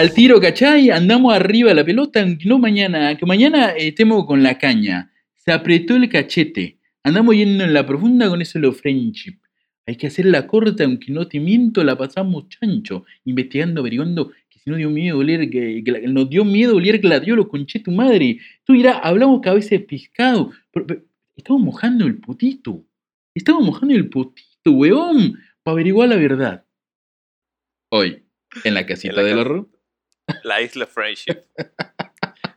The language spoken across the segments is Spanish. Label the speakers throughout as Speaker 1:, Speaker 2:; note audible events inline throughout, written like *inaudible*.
Speaker 1: al tiro, ¿cachai? Andamos arriba de la pelota, aunque no mañana, que mañana eh, estemos con la caña. Se apretó el cachete. Andamos yendo en la profunda con eso lo friendship. Hay que hacer la corta, aunque no te miento, la pasamos chancho, investigando, averiguando que si no dio miedo oler, que, que la- nos dio miedo oler gladiolo, conche tu madre. Tú dirás, hablamos cabeza de pescado, pero, pero estamos mojando el potito. Estamos mojando el potito, weón, para averiguar la verdad. Hoy, en la casita del horror.
Speaker 2: La isla Friendship.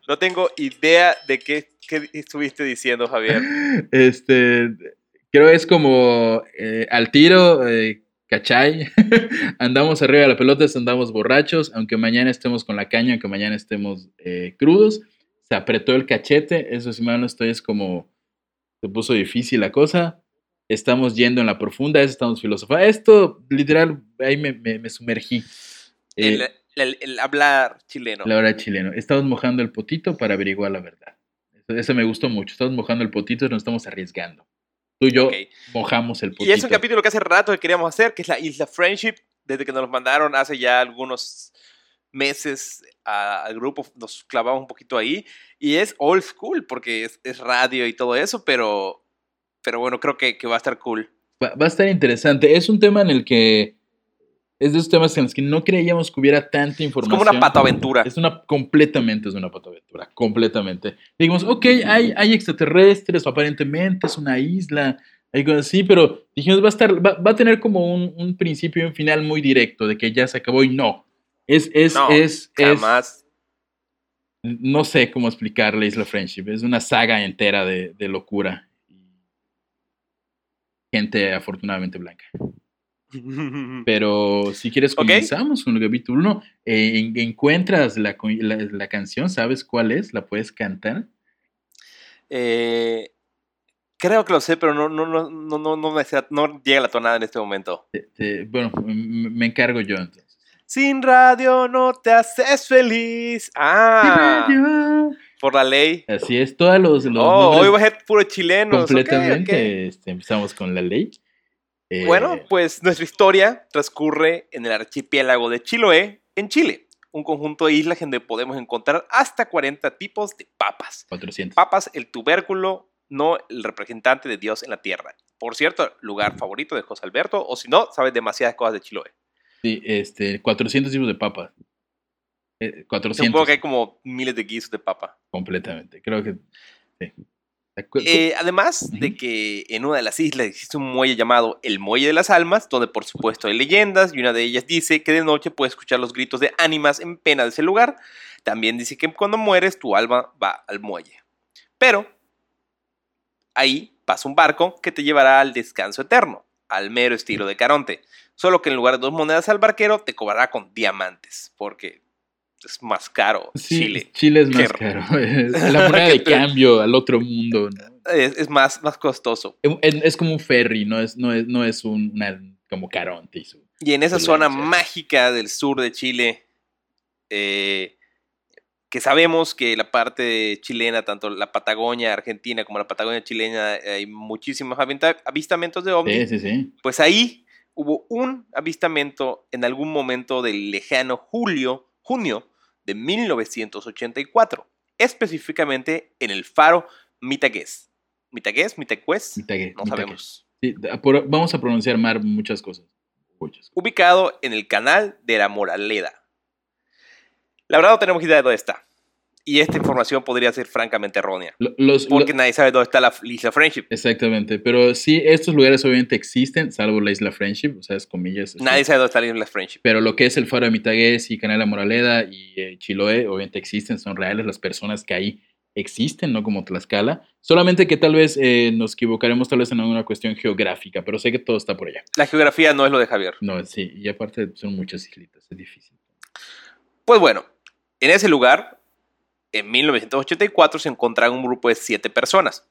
Speaker 2: No tengo idea de qué, qué estuviste diciendo, Javier.
Speaker 1: Este, creo es como eh, al tiro, eh, ¿cachai? *laughs* andamos arriba de la pelota, andamos borrachos, aunque mañana estemos con la caña, aunque mañana estemos eh, crudos. Se apretó el cachete, eso si mal no estoy, es como se puso difícil la cosa. Estamos yendo en la profunda, estamos filosofando. Esto, literal, ahí me, me- me sumergí. Eh,
Speaker 2: El, el- el hablar chileno.
Speaker 1: la hora chileno. Estamos mojando el potito para averiguar la verdad. Eso, eso me gustó mucho. Estamos mojando el potito y nos estamos arriesgando. Tú y yo mojamos el potito.
Speaker 2: Y es un capítulo que hace rato que queríamos hacer, que es la Isla Friendship, desde que nos lo mandaron hace ya algunos meses al grupo, nos clavamos un poquito ahí, y es old school, porque es, es radio y todo eso, pero, pero bueno, creo que, que va a estar cool.
Speaker 1: Va, va a estar interesante. Es un tema en el que es de esos temas en los que no creíamos que hubiera tanta
Speaker 2: Es
Speaker 1: información.
Speaker 2: como una patoaventura.
Speaker 1: Es una completamente es una patoaventura, completamente. Dijimos, ok, hay, hay extraterrestres, aparentemente es una isla, hay cosas así, pero dijimos, va a estar, va, va a tener como un, un principio y un final muy directo, de que ya se acabó y no. Es, es,
Speaker 2: No,
Speaker 1: es, es,
Speaker 2: Jamás.
Speaker 1: no sé cómo explicar la Isla Friendship. Es una saga entera de, de locura. Gente afortunadamente blanca. *laughs* Pero si quieres comenzamos con el capítulo 1. encuentras la, la, la canción, ¿sabes cuál es? ¿La puedes cantar?
Speaker 2: Eh, creo que lo sé, pero no, no, no, no, no, no, me no llega la tonada en este momento.
Speaker 1: Bueno, me encargo yo entonces.
Speaker 2: Sin radio no te haces feliz. Ah, por la ley.
Speaker 1: Así es, todos los, los
Speaker 2: Oh, hoy va a ser puro chileno.
Speaker 1: completamente. este, empezamos con la ley. Eh,
Speaker 2: Bueno, pues nuestra historia transcurre en el archipiélago de Chiloé, en Chile, un conjunto de islas donde podemos encontrar hasta 40 tipos de papas.
Speaker 1: 400.
Speaker 2: Papas, el tubérculo, no el representante de Dios en la tierra. Por cierto, lugar favorito de José Alberto, o si no, sabes demasiadas cosas de Chiloé.
Speaker 1: Sí, este, 400 tipos de papas. Eh, 400.
Speaker 2: Supongo que hay como miles de guisos de papa.
Speaker 1: Completamente. Creo que. sí. Cu-
Speaker 2: Eh, además de que en una de las islas existe un muelle llamado el Muelle de las Almas, donde por supuesto hay leyendas y una de ellas dice que de noche puedes escuchar los gritos de ánimas en pena de ese lugar. También dice que cuando mueres tu alma va al muelle. Pero ahí pasa un barco que te llevará al descanso eterno, al mero estilo de Caronte. Solo que en lugar de dos monedas al barquero te cobrará con diamantes, porque es más caro
Speaker 1: sí,
Speaker 2: Chile.
Speaker 1: Chile es más caro. Es *laughs* la moneda de cambio al otro mundo. ¿no?
Speaker 2: Es, es más, más costoso.
Speaker 1: Es, es como un ferry, no es, no es, no es un, una- como Caronte y su-
Speaker 2: Y en esa zona mágica del sur de Chile, eh, que sabemos que la parte chilena, tanto la Patagonia argentina como la Patagonia chilena, hay muchísimos avistamientos de ovnis,
Speaker 1: Sí, sí, sí.
Speaker 2: pues ahí hubo un avistamiento en algún momento del lejano julio, junio de 1984, específicamente en el faro Mitagués. Mitagués, Mitacués,
Speaker 1: Mitague-
Speaker 2: no sabemos.
Speaker 1: Sí, a- por- vamos a pronunciar mal muchas cosas. Muchas.
Speaker 2: ubicado en el canal de la Moraleda. La verdad no tenemos idea de dónde está. Y esta información podría ser francamente errónea.
Speaker 1: Los,
Speaker 2: Porque nadie sabe dónde está la isla Friendship.
Speaker 1: exactamente, pero sí, estos lugares obviamente existen, salvo la isla Friendship, o sea, es comillas.
Speaker 2: Nadie sabe dónde está la isla Friendship.
Speaker 1: Pero lo que es el Faro de Mitagués y Canal La Moraleda y eh, Chiloé, obviamente existen, son reales las personas que ahí existen, no como Tlaxcala. Solamente que tal vez eh, nos equivocaremos tal vez en alguna cuestión geográfica, pero sé que todo está por allá.
Speaker 2: La geografía no es lo de Javier.
Speaker 1: No, sí, y aparte son muchas islitas, es difícil.
Speaker 2: Pues bueno, en ese lugar, en 1984 se encontraba un grupo de siete personas.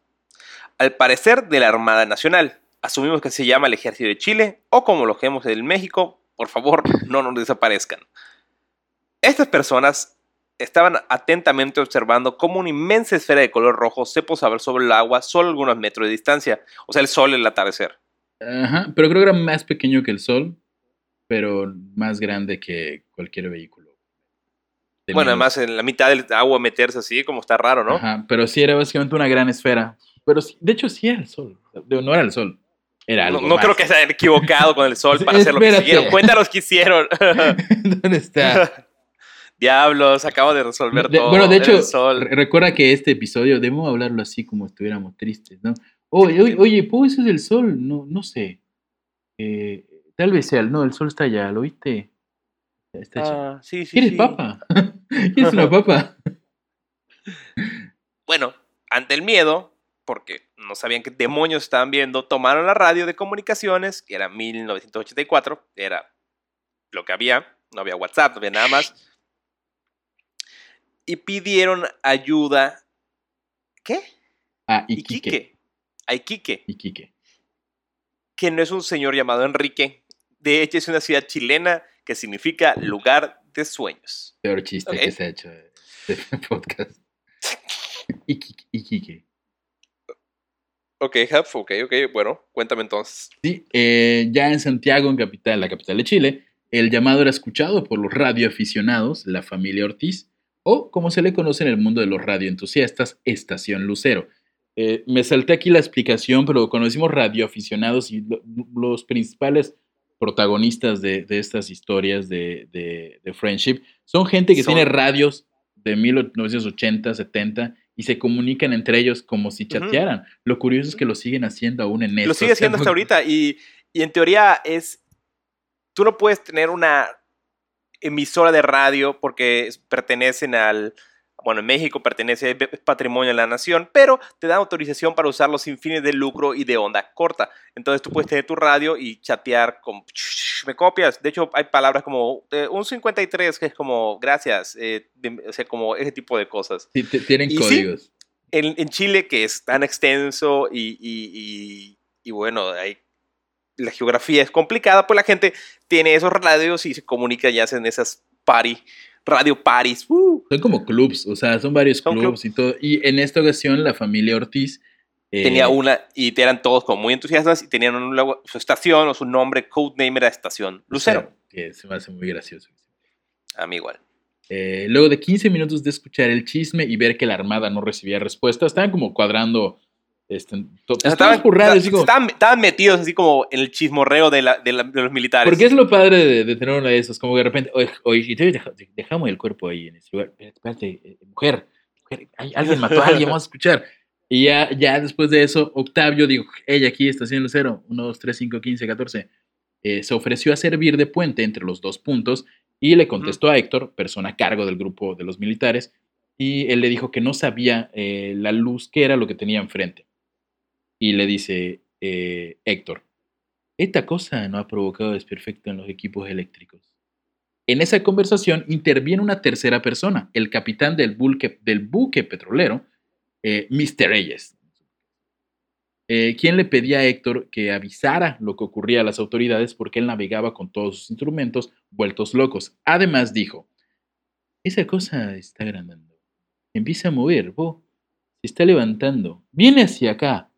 Speaker 2: Al parecer de la Armada Nacional. Asumimos que se llama el Ejército de Chile o como lo vemos en México, por favor, *laughs* no nos desaparezcan. Estas personas estaban atentamente observando cómo una inmensa esfera de color rojo se posaba sobre el agua solo algunos metros de distancia, o sea, el sol el atardecer.
Speaker 1: Ajá, pero creo que era más pequeño que el Sol, pero más grande que cualquier vehículo.
Speaker 2: Bueno, además en la mitad del agua meterse así, como está raro, ¿no?
Speaker 1: Ajá, pero sí era básicamente una gran esfera. Pero sí- de hecho sí era el sol. De- No era el sol. Era
Speaker 2: No,
Speaker 1: algo
Speaker 2: no
Speaker 1: más.
Speaker 2: creo que se hayan equivocado con el sol para hacer lo que hicieron. Cuéntanos qué hicieron.
Speaker 1: ¿Dónde está?
Speaker 2: Diablos, acabo de resolver
Speaker 1: De-
Speaker 2: todo.
Speaker 1: bueno, de hecho,
Speaker 2: sol.
Speaker 1: recuerda que este episodio debemos hablarlo así como estuviéramos tristes, ¿no? Oye, oye, oye ¿puedo eso es el sol? No, no sé. Eh, tal vez sea, el- no, el sol está allá, ¿lo viste? Está allá.
Speaker 2: Ah, sí, sí,
Speaker 1: ¿Quieres
Speaker 2: sí.
Speaker 1: papa? *laughs* *laughs* ¿Quieres una papa?
Speaker 2: Bueno, ante el miedo, porque no sabían qué demonios estaban viendo, tomaron la radio de comunicaciones, que era 1984, era lo que había, no había WhatsApp, no había nada más, y pidieron ayuda. ¿Qué?
Speaker 1: Ah, Iquique.
Speaker 2: Iquique. A Iquique,
Speaker 1: Iquique.
Speaker 2: que no es un señor llamado Enrique, de hecho es una ciudad chilena que significa lugar de sueños.
Speaker 1: Peor chiste que se ha hecho de este podcast. *laughs* Iquique.
Speaker 2: Ok, Huff, ok, ok, bueno, cuéntame entonces.
Speaker 1: Sí, eh, ya en Santiago, en capital, la capital de Chile, el llamado era escuchado por los radioaficionados, la familia Ortiz, o como se le conoce en el mundo de los radioentusiastas, Estación Lucero. Eh, me salté aquí la explicación, pero cuando decimos radioaficionados y lo- los principales protagonistas de, de estas historias de, de- de Friendship. Son gente que
Speaker 2: Son-
Speaker 1: tiene radios de 1980, 70 y se comunican entre ellos como si chatearan. Lo curioso es que lo siguen haciendo aún en
Speaker 2: Lo
Speaker 1: estos
Speaker 2: sigue haciendo hasta ahorita y, y en teoría es, tú no puedes tener una emisora de radio porque pertenecen al, bueno, en México pertenece, es patrimonio de la nación, pero te dan autorización para usarlo sin fines de lucro y de onda corta. Entonces tú puedes tener tu radio y chatear con, *laughs* me copias. De hecho, hay palabras como eh, un 53 que es como, gracias, eh, o sea, como ese tipo de cosas
Speaker 1: Sí, tienen
Speaker 2: Y sí,
Speaker 1: códigos.
Speaker 2: en, en Chile, que es tan extenso y, y- y- y bueno, hay, la geografía es complicada, pues la gente tiene esos radios y se comunica y hacen esas party, radio parties. ¡uh!
Speaker 1: Son como clubs, o sea, son varios
Speaker 2: Son
Speaker 1: clubs y todo. Y en esta ocasión, la familia Ortiz. eh,
Speaker 2: Tenía una, y eran todos como muy entusiastas y tenían su estación o su nombre, codename era Estación Lucero.
Speaker 1: Que se me hace muy gracioso.
Speaker 2: A mí igual.
Speaker 1: Eh, luego de 15 minutos de escuchar el chisme y ver que la armada no recibía respuesta, estaban como cuadrando. Este, estaban como-
Speaker 2: metidos así como en el chismorreo de, la- de la- de los militares.
Speaker 1: Porque es lo padre de, de tener una de esas, como que de repente, oye, dejamos el cuerpo ahí en ese lugar. Espérate, eh, mujer, mujer, hay- alguien mató a alguien, vamos a escuchar. Y ya, ya después de eso, Octavio dijo, ella aquí, estación Lucero, 1, 2, 3, 5, 15, 14, eh, se ofreció a servir de puente entre los dos puntos y le contestó a Héctor, persona a cargo del grupo de los militares, y él le dijo que no sabía eh, la luz que era lo que tenía enfrente. Y le dice eh, Héctor, esta cosa no ha provocado desperfecto en los equipos eléctricos. En esa conversación interviene una tercera persona, el capitán del buque, petrolero, eh, Mr. Reyes, eh, quien le pedía a Héctor que avisara lo que ocurría a las autoridades porque él navegaba con todos sus instrumentos vueltos locos. Además dijo, esa cosa está agrandando, empieza a mover, bo, se está levantando, viene hacia acá.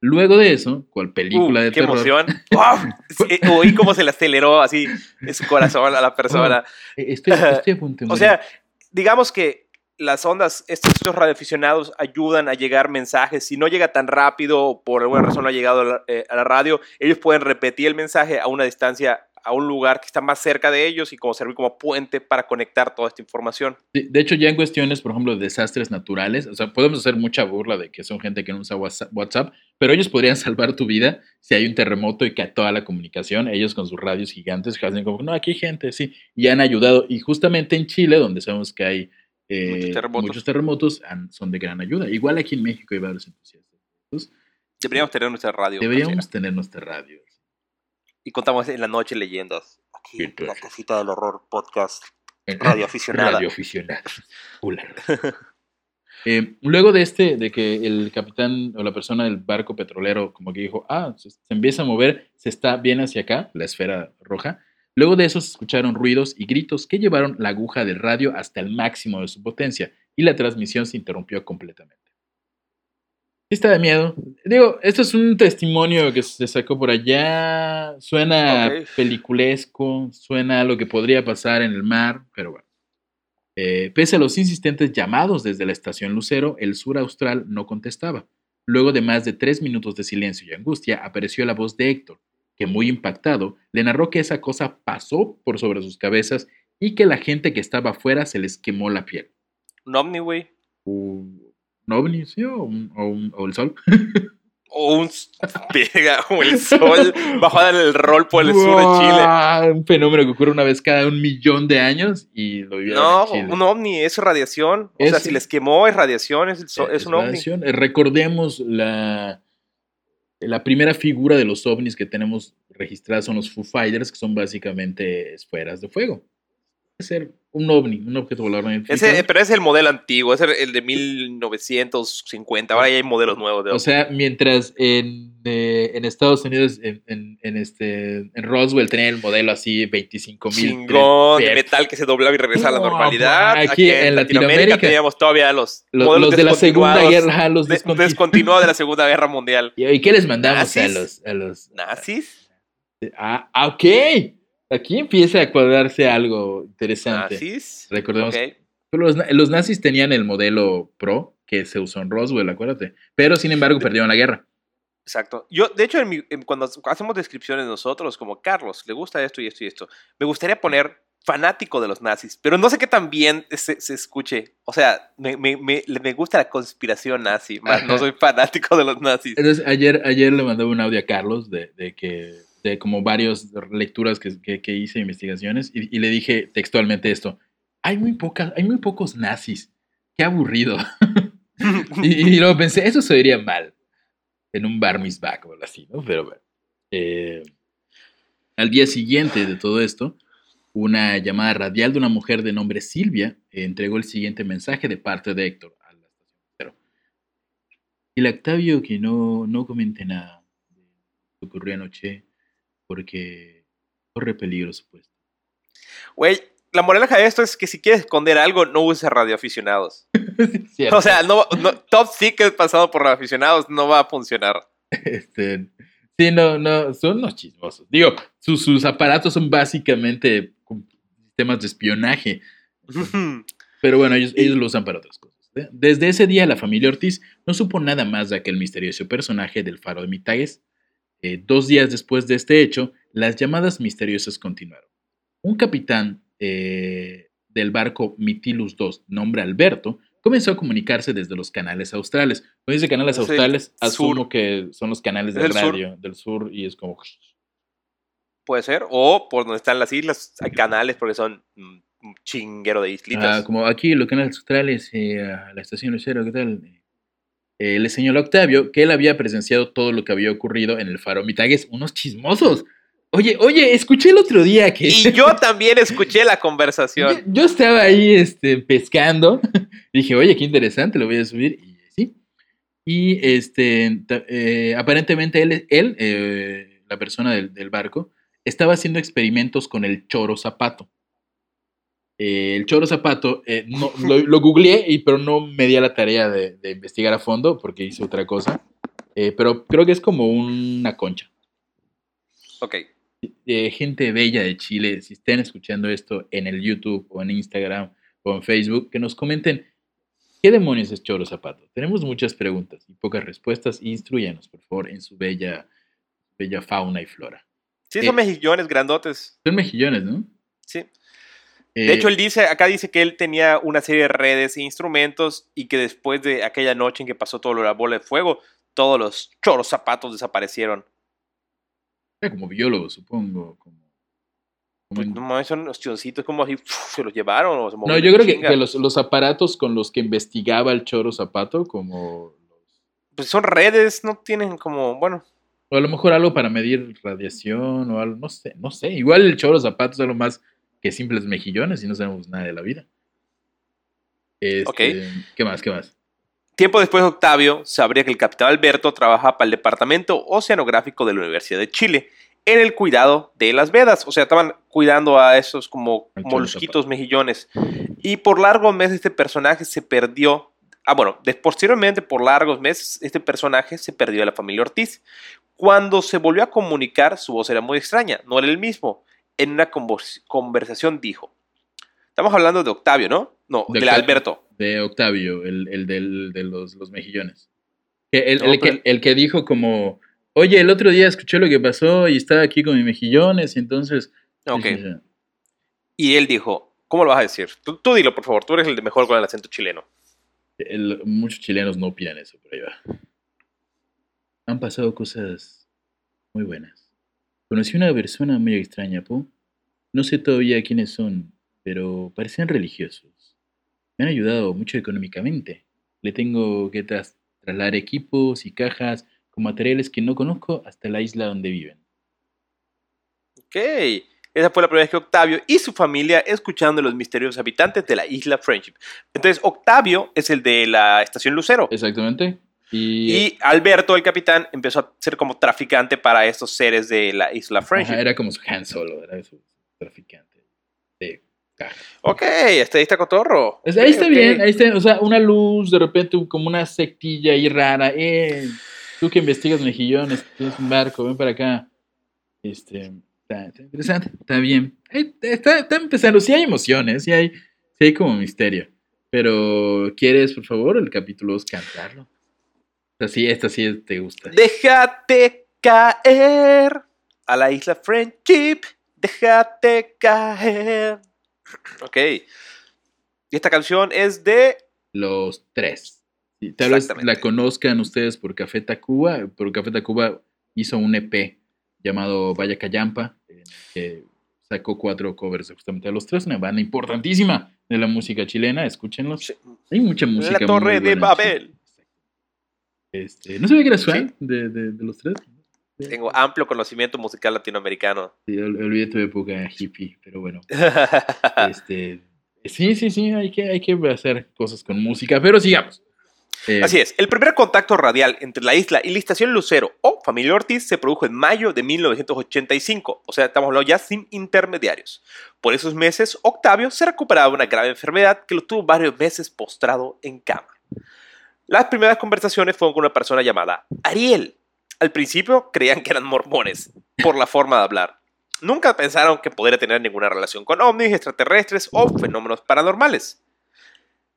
Speaker 1: Luego de eso, cual película
Speaker 2: Uh,
Speaker 1: de
Speaker 2: qué
Speaker 1: terror,
Speaker 2: emoción. *laughs* ¡Wow! Sí, Oí cómo se le aceleró así en su corazón a la persona.
Speaker 1: Eh, *laughs* Estoy, estoy a *laughs* punto de
Speaker 2: O sea, digamos que las ondas, estos, estos radioaficionados ayudan a llegar mensajes. Si no llega tan rápido o por alguna razón no ha llegado a la, eh, a la radio, ellos pueden repetir el mensaje a una distancia, a un lugar que está más cerca de ellos y como servir como puente para conectar toda esta información.
Speaker 1: Sí, de hecho, ya en cuestiones, por ejemplo, de desastres naturales, o sea, podemos hacer mucha burla de que son gente que no usa WhatsApp, WhatsApp, pero ellos podrían *laughs* salvar tu vida si hay un terremoto y cae toda la comunicación. Ellos con sus radios gigantes que hacen como, no, aquí hay gente, sí, y han ayudado. Y justamente en Chile, donde sabemos que hay eh,
Speaker 2: Muchos terremotos.
Speaker 1: muchos terremotos, son de gran ayuda. Igual aquí en México hay varios entusiastas.
Speaker 2: Deberíamos tener nuestra radio.
Speaker 1: deberíamos
Speaker 2: casera.
Speaker 1: tener nuestra radio.
Speaker 2: Y contamos en la noche leyendas. Aquí, en la casita del horror podcast. Radioaficionada.
Speaker 1: Radioaficionada. Hola. Eh, luego de este, de que el capitán o la persona del barco petrolero como que dijo, ah, se, se empieza a mover, se está bien hacia acá, la esfera roja. Luego de eso se escucharon ruidos y gritos que llevaron la aguja del radio hasta el máximo de su potencia y la transmisión se interrumpió completamente. Sí está de miedo. Digo, esto es un testimonio que se sacó por allá. Suena peliculesco, suena a lo que podría pasar en el mar, pero bueno. Eh, pese a los insistentes llamados desde la estación Lucero, el sur austral no contestaba. Luego de más de tres minutos de silencio y angustia, apareció la voz de Héctor, que muy impactado, le narró que esa cosa pasó por sobre sus cabezas y que la gente que estaba afuera se les quemó la piel.
Speaker 2: Un ovni, güey.
Speaker 1: ¿Un ovni, sí? ¿O, un- o un- o el sol?
Speaker 2: O un verga, *laughs* o el sol. Bajó a dar el rol por el sur de Chile.
Speaker 1: Un fenómeno que ocurre una vez cada un millón de años y lo vivieron
Speaker 2: No,
Speaker 1: en Chile.
Speaker 2: un ovni, es radiación. O sea, si les quemó es radiación, es, el sol- es un ovni.
Speaker 1: Eh, Recordemos la, la primera figura de los ovnis que tenemos registradas son los Foo Fighters, que son básicamente esferas de fuego. Ser un ovni, un objeto volador no identificado.
Speaker 2: Ese, pero es el modelo antiguo, es el de 1950. Ahora ya hay modelos nuevos de
Speaker 1: O sea, mientras en, eh, en Estados Unidos, en, en- en este, en Roswell, tenían el modelo así, 25 mil.
Speaker 2: Chingón, de metal que se doblaba y regresaba a la
Speaker 1: No,
Speaker 2: normalidad.
Speaker 1: aquí
Speaker 2: Aquí,
Speaker 1: en Latinoamérica
Speaker 2: Latinoamérica teníamos todavía los,
Speaker 1: Los,
Speaker 2: modelos
Speaker 1: los de la Segunda Guerra, los
Speaker 2: de-
Speaker 1: descontinuados.
Speaker 2: descontinuados de la Segunda Guerra Mundial.
Speaker 1: ¿Y qué les mandamos a los, a los...
Speaker 2: ¿Nazis?
Speaker 1: Ah, ok. Aquí empieza a cuadrarse algo interesante.
Speaker 2: ¿Nazis?
Speaker 1: Recordemos
Speaker 2: Ok.
Speaker 1: Pero los, na- los nazis tenían el modelo Pro que se usó en Roswell, acuérdate. Pero sin embargo perdieron la guerra.
Speaker 2: Exacto. Yo, de hecho, en mi- en- cuando hacemos descripciones nosotros, como Carlos, le gusta esto y esto y esto, me gustaría poner fanático de los nazis, pero no sé qué tan bien se, se escuche. O sea, me, me- me- me gusta la conspiración nazi, más no soy fanático de los nazis.
Speaker 1: Entonces ayer, ayer le mandé un audio a Carlos de, de que como varias lecturas que, que- hice, investigaciones, y, le dije textualmente esto. Hay muy, pocas, hay muy pocos nazis. Qué aburrido. *laughs* y, luego pensé, eso se oiría mal en un bar mitzvah o algo así, ¿no? Pero bueno. Eh, al día siguiente de todo esto, una llamada radial de una mujer de nombre Silvia entregó el siguiente mensaje de parte de Héctor a la estación. El Octavio que no, no comente nada lo que ocurrió anoche porque corre peligro su puesto.
Speaker 2: Güey, la moraleja de esto es que si quieres esconder algo, no uses radioaficionados. *laughs*
Speaker 1: Cierto.
Speaker 2: O sea, no, no- Top Secret pasado por radioaficionados no va a funcionar.
Speaker 1: Este, sí, no, no, son unos chismosos. Digo, sus, sus aparatos son básicamente sistemas de espionaje, *laughs* pero bueno, ellos, ellos lo usan para otras cosas. Desde ese día, la familia Ortiz no supo nada más de aquel misterioso personaje del faro de Mitagues. Eh, dos días después de este hecho, las llamadas misteriosas continuaron. Un capitán eh, del barco Mitilus II, nombre Alberto, comenzó a comunicarse desde los canales australes. Cuando dice canales australes,
Speaker 2: sur.
Speaker 1: asumo que son los canales
Speaker 2: Es
Speaker 1: de
Speaker 2: el sur.
Speaker 1: radio del sur y es como...
Speaker 2: Puede ser. O por donde están las islas, hay canales porque son mm, un chinguero de islitas.
Speaker 1: Ah, como aquí los canales australes, eh, la estación Lucero, ¿qué tal? Eh, le señaló a Octavio que él había presenciado todo lo que había ocurrido en el faro Mitagues. Unos chismosos. Oye, oye, escuché el otro día que...
Speaker 2: Y *laughs* yo también escuché la conversación.
Speaker 1: Yo, yo estaba ahí este, pescando. *laughs* Dije, oye, qué interesante, lo voy a subir. Y sí. Y este, eh, aparentemente él, él eh, la persona del, del barco, estaba haciendo experimentos con el choro zapato. Eh, el choro zapato, eh, no, lo, lo googleé, y, pero no me di a la tarea de, de investigar a fondo porque hice otra cosa. Eh, pero creo que es como una concha
Speaker 2: Ok.
Speaker 1: gente bella de Chile, si estén escuchando esto en el YouTube o en Instagram o en Facebook, que nos comenten qué demonios es Choro Zapato. Tenemos muchas preguntas y pocas respuestas. Instruyanos, por favor, en su bella, bella fauna y flora.
Speaker 2: Sí, son mejillones grandotes.
Speaker 1: Son mejillones, ¿no?
Speaker 2: Sí.
Speaker 1: Eh,
Speaker 2: De hecho, él dice, acá dice que él tenía una serie de redes e instrumentos y que después de aquella noche en que pasó todo lo de la bola de fuego, todos los choros zapatos desaparecieron.
Speaker 1: era como biólogo, supongo. Como, como
Speaker 2: Pues, no mames, son los como así, se los llevaron o se
Speaker 1: no, yo creo que, los, los aparatos con los que investigaba el Choro Zapato, como
Speaker 2: Pues son redes, no tienen como, bueno,
Speaker 1: O a lo mejor algo para medir radiación o algo, no sé, no sé. Igual el choro zapatos es algo más que simples mejillones y no sabemos nada de la vida. Este,
Speaker 2: Ok.
Speaker 1: ¿Qué más? ¿Qué más?
Speaker 2: Tiempo después, Octavio sabría que el capitán Alberto trabajaba para el Departamento Oceanográfico de la Universidad de Chile en el cuidado de las vedas. O sea, estaban cuidando a esos como molusquitos mejillones. Y por largos meses este personaje se perdió. Ah, bueno, posteriormente, por largos meses, este personaje se perdió de la familia Ortiz. Cuando se volvió a comunicar, su voz era muy extraña, no era el mismo. En una convers- conversación dijo, Estamos hablando de Octavio, ¿no? No,
Speaker 1: De.
Speaker 2: Alberto.
Speaker 1: De Octavio, el, el del- de los, los mejillones. El,
Speaker 2: No,
Speaker 1: el que, el que dijo como, oye, el otro día escuché lo que pasó y estaba aquí con mis mejillones y entonces...
Speaker 2: Ok.
Speaker 1: Sí, sí, sí.
Speaker 2: Y él dijo, ¿cómo lo vas a decir? Tú, tú dilo, por favor, tú eres el de mejor con el acento chileno.
Speaker 1: El- muchos chilenos no opinan eso, pero ahí va. Han pasado cosas muy buenas. Conocí una persona muy extraña, Po. No sé todavía quiénes son, pero parecen religiosos. Me han ayudado mucho económicamente. Le tengo que tras- trasladar equipos y cajas con materiales que no conozco hasta la isla donde viven.
Speaker 2: Ok. Esa fue la primera vez que Octavio y su familia escucharon de los misteriosos habitantes de la isla Friendship. Entonces, Octavio es el de la estación Lucero.
Speaker 1: Exactamente. Y,
Speaker 2: Y Alberto, el capitán, empezó a ser como traficante para estos seres de la isla Friendship.
Speaker 1: Ajá, era como su Han Solo, era su traficante de cajas.
Speaker 2: Ok, este ahí está cotorro.
Speaker 1: Sea, ahí está
Speaker 2: Ok,
Speaker 1: bien, ahí está, o sea, una luz, de repente como una sectilla ahí rara, eh, tú que investigas mejillones, tienes un barco, ven para acá. Este, está, está interesante, está bien. Está, está empezando, sí hay emociones, sí hay, sí hay como misterio. Pero, ¿quieres, por favor, el capítulo 2 cantarlo? O sea, sí, esta sí te gusta.
Speaker 2: Déjate caer a la isla Friendship. Déjate caer. Ok. Y esta canción es de.
Speaker 1: Los tres. Sí, tal vez la conozcan ustedes por Café Tacuba, pero Café Tacuba hizo un EP llamado Vaya Callampa, que sacó cuatro covers justamente de los tres, una banda importantísima de la música chilena, escúchenlos. Hay mucha música.
Speaker 2: La Torre
Speaker 1: muy
Speaker 2: de
Speaker 1: buena
Speaker 2: Babel.
Speaker 1: Este, no sabía que eras
Speaker 2: Sí.
Speaker 1: fan de, de- de los tres.
Speaker 2: Tengo amplio conocimiento musical latinoamericano.
Speaker 1: Sí, ol- olvidé tu época hippie, pero bueno. *laughs* Este, sí, sí, sí, hay que, hay que hacer cosas con música, pero sigamos. Eh,
Speaker 2: Así es, el primer contacto radial entre la isla y la estación Lucero o Familia Ortiz se produjo en mayo de 1985, o sea, estamos hablando ya sin intermediarios. Por esos meses, Octavio se recuperaba de una grave enfermedad que lo tuvo varios meses postrado en cama. Las primeras conversaciones fueron con una persona llamada Ariel. Al principio creían que eran mormones, por la forma de hablar. Nunca pensaron que podría tener ninguna relación con ovnis, extraterrestres o fenómenos paranormales.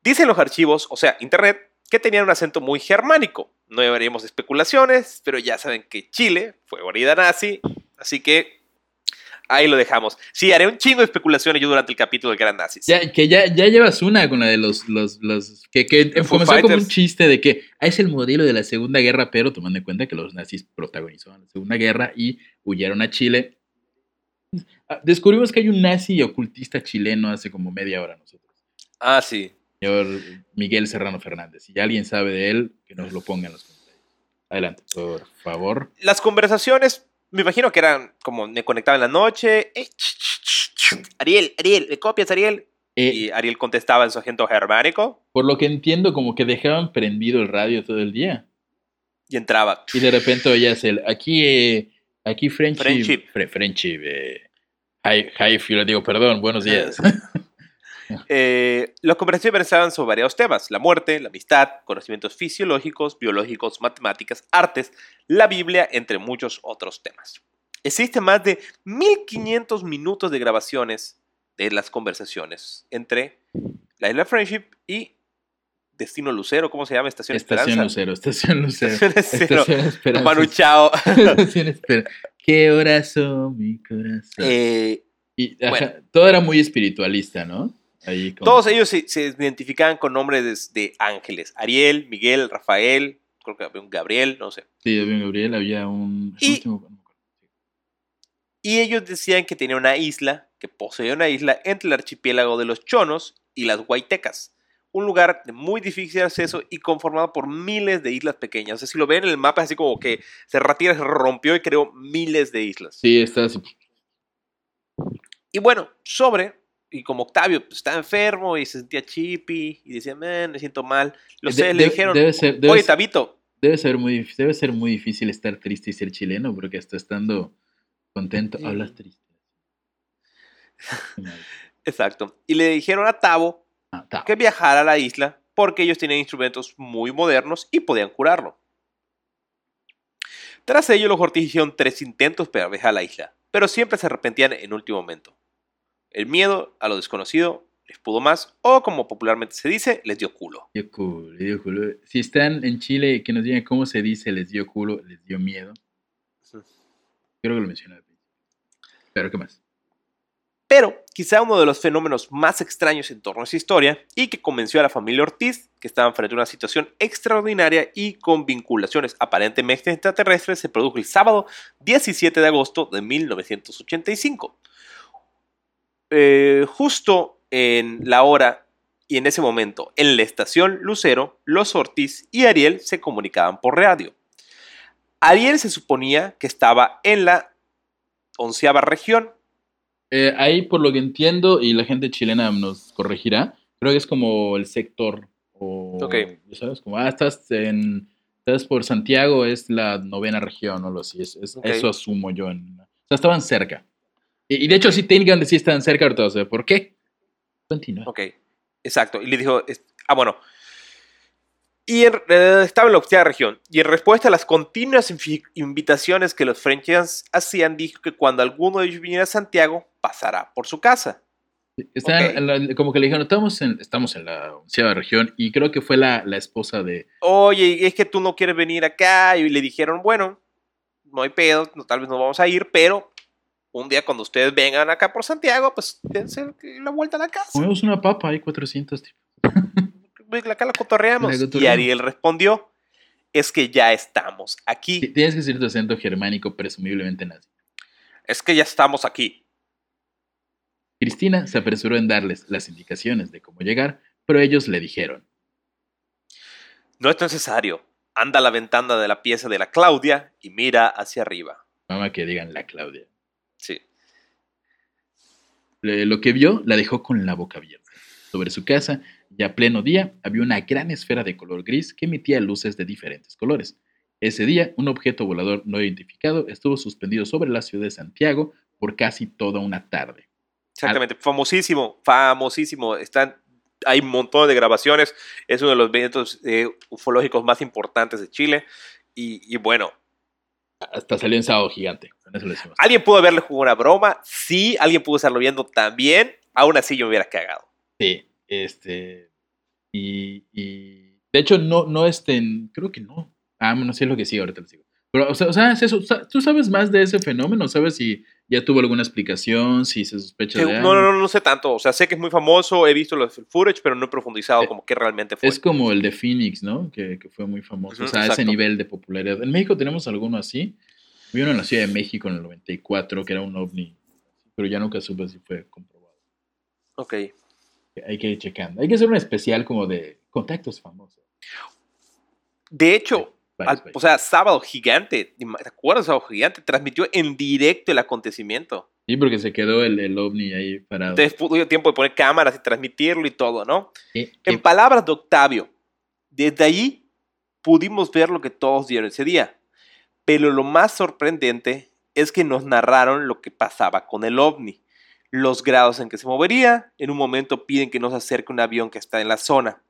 Speaker 2: Dicen los archivos, o sea, internet, que tenían un acento muy germánico. No llevaríamos especulaciones, pero ya saben que Chile fue guarida nazi, así que ahí lo dejamos. Sí, haré un chingo de especulaciones yo durante el capítulo de que eran nazis.
Speaker 1: Ya, que ya, ya llevas una con la de los, los, los que, que comenzó como un chiste de que ah, es el modelo de la Segunda Guerra, pero tomando en cuenta que los nazis protagonizaron la Segunda Guerra y huyeron a Chile. Ah, Descubrimos que hay un nazi ocultista chileno hace como media hora nosotros.
Speaker 2: Ah, sí.
Speaker 1: Señor Miguel Serrano Fernández. Si alguien sabe de él, que nos lo ponga en los comentarios. Adelante, por favor.
Speaker 2: Las conversaciones, me imagino que eran como me conectaba en la noche. Eh, ch, ch, ch, ch. Ariel, Ariel, ¿me copias, Ariel?
Speaker 1: Eh,
Speaker 2: Y Ariel contestaba en su acento germánico
Speaker 1: por lo que entiendo, como que dejaban prendido el radio todo el día.
Speaker 2: y entraba.
Speaker 1: Y de repente oías el, aquí, eh, aquí Friendship.
Speaker 2: Friendship.
Speaker 1: Fre- friendship. eh, hi, hi, Phil, digo, perdón, buenos días. *laughs*
Speaker 2: Eh, las conversaciones versaban sobre varios temas: la muerte, la amistad, conocimientos fisiológicos, biológicos, matemáticas, artes, la Biblia, entre muchos otros temas. Existen más de 1500 minutos de grabaciones de las conversaciones entre la Isla Friendship y Destino Lucero, ¿cómo se llama? Estación,
Speaker 1: Estación
Speaker 2: Esperanza.
Speaker 1: Lucero, Estación *laughs* Lucero.
Speaker 2: Estación Lucero.
Speaker 1: Estación.
Speaker 2: Manu Chao. *laughs*
Speaker 1: Estación Esperanza. Qué horas son mi corazón.
Speaker 2: Eh,
Speaker 1: y, ajá,
Speaker 2: bueno.
Speaker 1: Todo era muy espiritualista, ¿no? Ahí
Speaker 2: Todos ellos se, se identificaban con nombres de, de ángeles. Ariel, Miguel, Rafael, creo que había un Gabriel, no sé.
Speaker 1: Sí, había un Gabriel, había un...
Speaker 2: Y-
Speaker 1: último-.
Speaker 2: Y ellos decían que tenía una isla, que poseía una isla entre el archipiélago de los Chonos y las Huaytecas. Un lugar de muy difícil acceso y conformado por miles de islas pequeñas. O sea, si lo ven en el mapa, es así como que Serratira se rompió y creó miles de islas.
Speaker 1: Sí, está así.
Speaker 2: Y bueno, sobre, y como Octavio pues, estaba enfermo y se sentía chippy y decía, man, me siento mal, los
Speaker 1: De-
Speaker 2: seres le
Speaker 1: de-
Speaker 2: dijeron,
Speaker 1: debe ser- debe
Speaker 2: oye,
Speaker 1: ser-
Speaker 2: Tabito,
Speaker 1: Debe ser, muy, debe ser muy difícil estar triste y ser chileno, porque hasta estando contento
Speaker 2: Sí.
Speaker 1: hablas triste. *laughs*
Speaker 2: Exacto, y le dijeron a Tavo
Speaker 1: Ah, ta.
Speaker 2: que viajara a la isla porque ellos tenían instrumentos muy modernos y podían curarlo. Tras ello, los Ortiz hicieron tres intentos para viajar a la isla, pero siempre se arrepentían en último momento. El miedo a lo desconocido les pudo más, o como popularmente se dice, les dio culo.
Speaker 1: Dio culo, le dio culo. Si están en Chile, que nos digan cómo se dice, les dio culo, les dio miedo. Creo que lo mencioné. Pero, ¿qué más?
Speaker 2: Pero quizá uno de los fenómenos más extraños en torno a esa historia y que convenció a la familia Ortiz, que estaban frente a una situación extraordinaria y con vinculaciones aparentemente extraterrestres, se produjo el sábado 17 de agosto de 1985. Eh, justo en la hora y en ese momento, en la estación Lucero, los Ortiz y Ariel se comunicaban por radio. Ariel se suponía que estaba en la onceava región,
Speaker 1: Eh, ahí, por lo que entiendo, y la gente chilena nos corregirá, creo que es como el sector. O, ¿Sabes? Como, ah, estás en. Estás por Santiago, es la novena región, o lo así. Es. Eso asumo yo. En, o sea, estaban cerca. Y, y de hecho, sí, técnicamente sí estaban cerca, ahorita por qué. Continúa.
Speaker 2: Ok, exacto. Y le dijo, es- ah, bueno. Y en- eh, estaba en la octava región. Y en respuesta a las continuas invitaciones que los Frenchians hacían, dijo que cuando alguno de ellos viniera a Santiago, pasará por su casa.
Speaker 1: Estaban
Speaker 2: Ok.
Speaker 1: en la- como que le dijeron, estamos en, estamos en la onceava región, y creo que fue la, la esposa de.
Speaker 2: Oye, es que tú no quieres venir acá. Y le dijeron, bueno, no hay pedo, no- tal vez no vamos a ir, pero un día cuando ustedes vengan acá por Santiago, pues dense la vuelta a la casa.
Speaker 1: Comemos una papa, hay 400 tipos.
Speaker 2: Acá la cotorreamos.
Speaker 1: La
Speaker 2: Y. Ariel respondió, es que ya estamos aquí.
Speaker 1: Tienes que decir tu acento germánico, presumiblemente nazi.
Speaker 2: Es que ya estamos aquí.
Speaker 1: Cristina se apresuró en darles las indicaciones de cómo llegar, pero ellos le dijeron,
Speaker 2: No es necesario. Anda a la ventana de la pieza de la Claudia y mira hacia arriba.
Speaker 1: mamá que digan la Claudia.
Speaker 2: Sí.
Speaker 1: Le- Lo que vio la dejó con la boca abierta. Sobre su casa, ya a pleno día, había una gran esfera de color gris que emitía luces de diferentes colores. Ese día, un objeto volador no identificado estuvo suspendido sobre la ciudad de Santiago por casi toda una tarde.
Speaker 2: Exactamente. Famosísimo, famosísimo. Están, hay un montón de grabaciones. Es uno de los eventos eh, ufológicos más importantes de Chile. Y, y bueno,
Speaker 1: Hasta salió en sábado gigante. Eso lo
Speaker 2: alguien pudo haberle jugado una broma. Sí, alguien pudo estarlo viendo también. Aún así yo me hubiera cagado.
Speaker 1: Sí, este. Y, y de hecho, no, no estén. Creo que no. Ah, no sé lo que sí, ahorita les digo. Pero, o sea, o sea, es eso. ¿Tú sabes más de ese fenómeno? ¿Sabes si ya tuvo alguna explicación? Si se sospecha
Speaker 2: Sí,
Speaker 1: de
Speaker 2: no,
Speaker 1: algo?
Speaker 2: no, no, no sé tanto. O sea, sé que es muy famoso. He visto los footage, pero no he profundizado
Speaker 1: Eh,
Speaker 2: como que realmente fue.
Speaker 1: Es como el de Phoenix, ¿no? Que, que fue muy famoso. O sea, ese
Speaker 2: exacto.
Speaker 1: nivel de popularidad. En México tenemos alguno así. Había uno en la Ciudad de México en el 94 que era un ovni. Pero ya nunca supe si fue comprobado.
Speaker 2: Ok.
Speaker 1: Hay que ir checando. Hay que hacer un especial como de contactos famosos.
Speaker 2: De hecho, al- o sea, Sábado Gigante, ¿te acuerdas? Sábado Gigante transmitió en directo el acontecimiento.
Speaker 1: Sí, porque se quedó el, el ovni ahí parado.
Speaker 2: Entonces dio tiempo de poner cámaras y transmitirlo y todo, ¿no?
Speaker 1: ¿Qué-
Speaker 2: En palabras de Octavio, desde ahí pudimos ver lo que todos vieron ese día. Pero lo más sorprendente es que nos narraron lo que pasaba con el ovni, los grados en que se movería. En un momento piden que nos acerque un avión que está en la zona.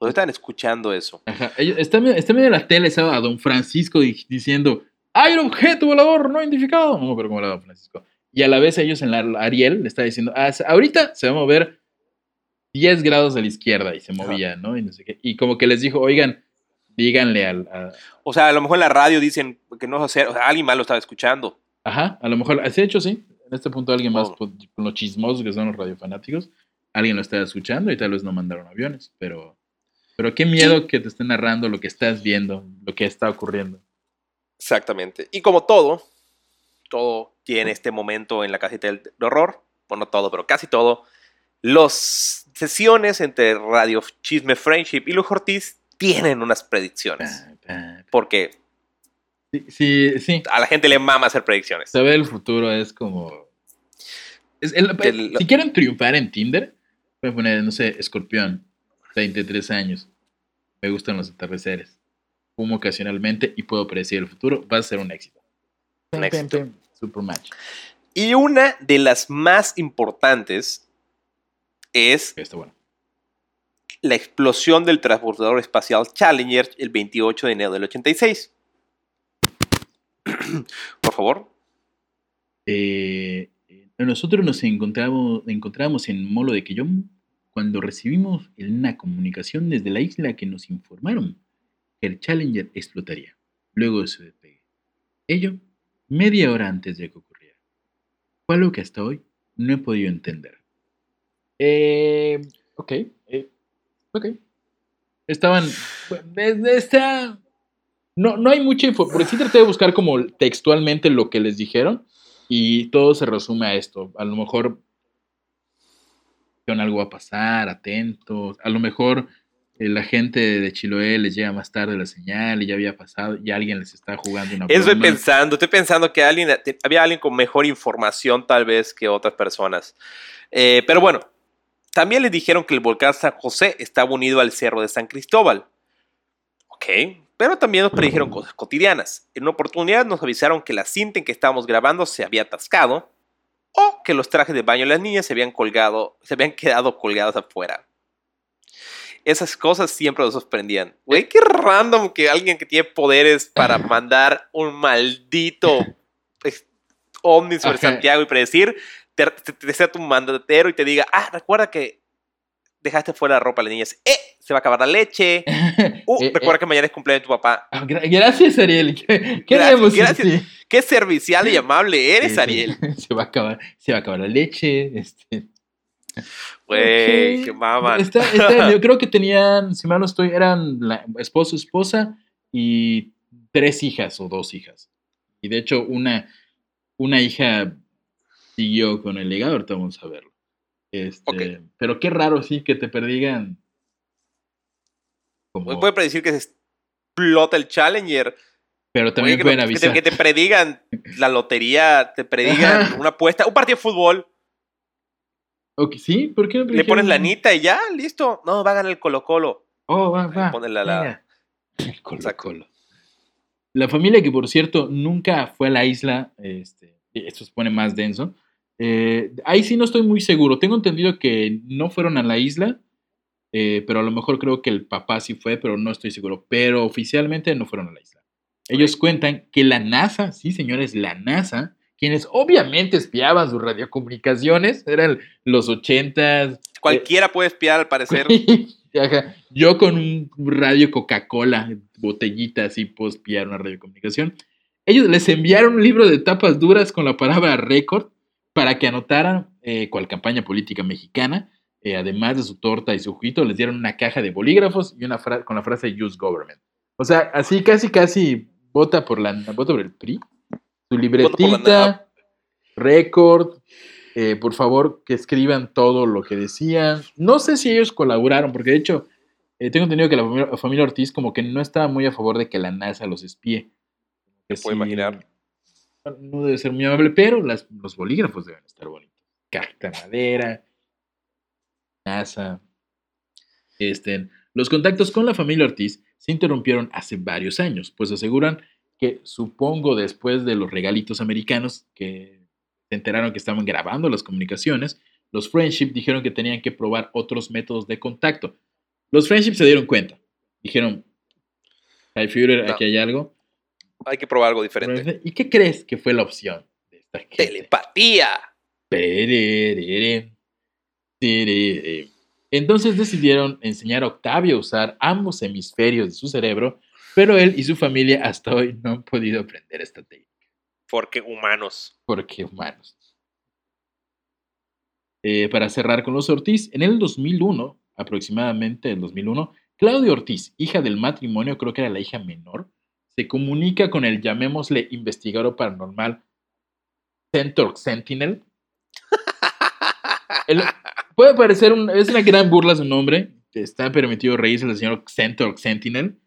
Speaker 2: ¿Dónde están escuchando eso?
Speaker 1: Ajá, Está, está viendo la tele estaba a don Francisco di- diciendo, hay un objeto volador no identificado. No, pero como era don Francisco. Y a la vez ellos en la Ariel le está diciendo, "Ah, ahorita se va a mover 10 grados a la izquierda y se
Speaker 2: Ajá.
Speaker 1: movía, ¿no? Y, no sé qué. y como que les dijo, oigan, díganle al... a-
Speaker 2: O sea, a lo mejor en la radio dicen que no hacer, o sea, alguien más lo estaba escuchando.
Speaker 1: Ajá, a lo mejor, de hecho sí. En este punto alguien más,
Speaker 2: Oh.
Speaker 1: con los chismosos que son los radiofanáticos, alguien lo está escuchando y tal vez no mandaron aviones, pero... Pero qué miedo que te estén narrando lo que estás viendo, lo que está ocurriendo.
Speaker 2: Exactamente. Y como todo, todo tiene este momento en la casita del de horror, bueno, no todo, pero casi todo, las sesiones entre Radio Chisme Friendship y Lujo Ortiz tienen unas predicciones. Porque
Speaker 1: Sí, sí, sí.
Speaker 2: a la gente le mama hacer predicciones.
Speaker 1: Saber el futuro es como. es el-
Speaker 2: El-
Speaker 1: si quieren triunfar en Tinder, pueden poner, no sé, escorpión, 23 años. Me gustan los atardeceres. Fumo ocasionalmente y puedo predecir el futuro. Va a ser un éxito.
Speaker 2: Un
Speaker 1: Pim,
Speaker 2: éxito.
Speaker 1: pim. Super match.
Speaker 2: Y una de las más importantes es
Speaker 1: Está bueno.
Speaker 2: la explosión del transportador espacial Challenger el 28 de enero del 86. *clears throat* Por favor.
Speaker 1: Eh, nosotros nos encontramos, encontramos en Molo de Quellón cuando recibimos una comunicación desde la isla que nos informaron que el Challenger explotaría luego de su despegue. Ello media hora antes de que ocurriera. Fue algo que hasta hoy no he podido entender. Eh, ok, eh, ok. Estaban. Desde esta. No, no hay mucha información. Porque sí traté de buscar como textualmente lo que les dijeron. Y todo se resume a esto. A lo mejor. Algo va a pasar, atentos. A lo mejor eh, la gente de Chiloé les llega más tarde la señal y ya había pasado y alguien les está jugando una
Speaker 2: Estoy pensando, estoy pensando que alguien, había alguien con mejor información tal vez que otras personas. Eh, pero bueno, también les dijeron que el volcán San José estaba unido al cerro de San Cristóbal. Ok, pero también nos predijeron cosas cotidianas. En una oportunidad nos avisaron que la cinta en que estábamos grabando se había atascado o que los trajes de baño de las niñas se habían colgado, se habían quedado colgados afuera. Esas cosas siempre nos sorprendían. Güey, qué random que alguien que tiene poderes para *laughs* mandar un maldito ovni sobre Santiago y predecir te, sea tu mandatero y te diga, ah, recuerda que dejaste fuera la ropa a las niñas. ¡Eh! Se va a acabar la leche. *laughs* Uh, eh, recuerda eh. que mañana es cumpleaños de tu papá.
Speaker 1: Ah, gracias, Ariel. *laughs* ¿Qué,
Speaker 2: gracias, Qué servicial y amable eres, Ariel. *laughs*
Speaker 1: Se va a acabar, se va a acabar la leche. Este.
Speaker 2: Güey, qué maman.
Speaker 1: yo creo que tenían, si mal no estoy, eran la, esposo, esposa y tres hijas o dos hijas. Y de hecho, una, una hija siguió con el legado, ahorita vamos a verlo. Este, Pero qué raro, sí, que te perdigan.
Speaker 2: Como... Puede predecir que se explota el Challenger.
Speaker 1: Pero también pueden avisar.
Speaker 2: Que te, predigan la lotería, te predigan una apuesta, un partido de fútbol.
Speaker 1: Ok, sí, ¿por qué
Speaker 2: Le pones la anita y ya, listo. No, va a ganar el Colo-Colo.
Speaker 1: Oh, va, va.
Speaker 2: la, la...
Speaker 1: El Colo-Colo. La familia que, por cierto, nunca fue a la isla, este, esto se pone más denso, eh, ahí sí no estoy muy seguro. Tengo entendido que no fueron a la isla, eh, pero a lo mejor creo que el papá sí fue, pero no estoy seguro. Pero oficialmente no fueron a la isla. Ellos cuentan que la NASA, sí señores, la NASA, quienes obviamente espiaban sus radiocomunicaciones, eran los ochentas.
Speaker 2: Cualquiera puede espiar al parecer. *laughs*
Speaker 1: Yo con un radio Coca-Cola, botellita así, puedo espiar una radiocomunicación. Ellos les enviaron un libro de tapas duras con la palabra récord para que anotaran eh, cual campaña política mexicana. Eh, además de su torta y su juguito, les dieron una caja de bolígrafos y una con la frase Use Government. O sea, así casi, casi vota por, la, vota por el PRI. Su libretita, récord, eh, por favor, que escriban todo lo que decían. No sé si ellos colaboraron, porque de hecho, tengo entendido que la familia, Ortiz como que no estaba muy a favor de que la NASA los espíe.
Speaker 2: Se puede imaginar
Speaker 1: no debe ser muy amable, pero las, los bolígrafos deben estar bonitos. Carta madera, NASA. Este, los contactos con la familia Ortiz se interrumpieron hace varios años, pues aseguran que supongo después de los regalitos americanos que se enteraron que estaban grabando las comunicaciones, los Friendship dijeron que tenían que probar otros métodos de contacto. Los Friendship se dieron cuenta. Dijeron, High Führer, aquí hay algo.
Speaker 2: Hay que probar algo diferente.
Speaker 1: ¿Y qué crees que fue la opción de esta gente?
Speaker 2: Telepatía.
Speaker 1: Entonces decidieron enseñar a Octavio a usar ambos hemisferios de su cerebro, pero él y su familia hasta hoy no han podido aprender esta técnica.
Speaker 2: Porque humanos.
Speaker 1: Porque humanos. Eh, para cerrar con los Ortiz, en el 2001, aproximadamente en el 2001, Claudia Ortiz, hija del matrimonio, creo que era la hija menor, se comunica con el, llamémosle, investigador paranormal Centaur Sentinel. *laughs* puede parecer, un, es una gran burla su nombre, está permitido reírse el señor Centaur Sentinel,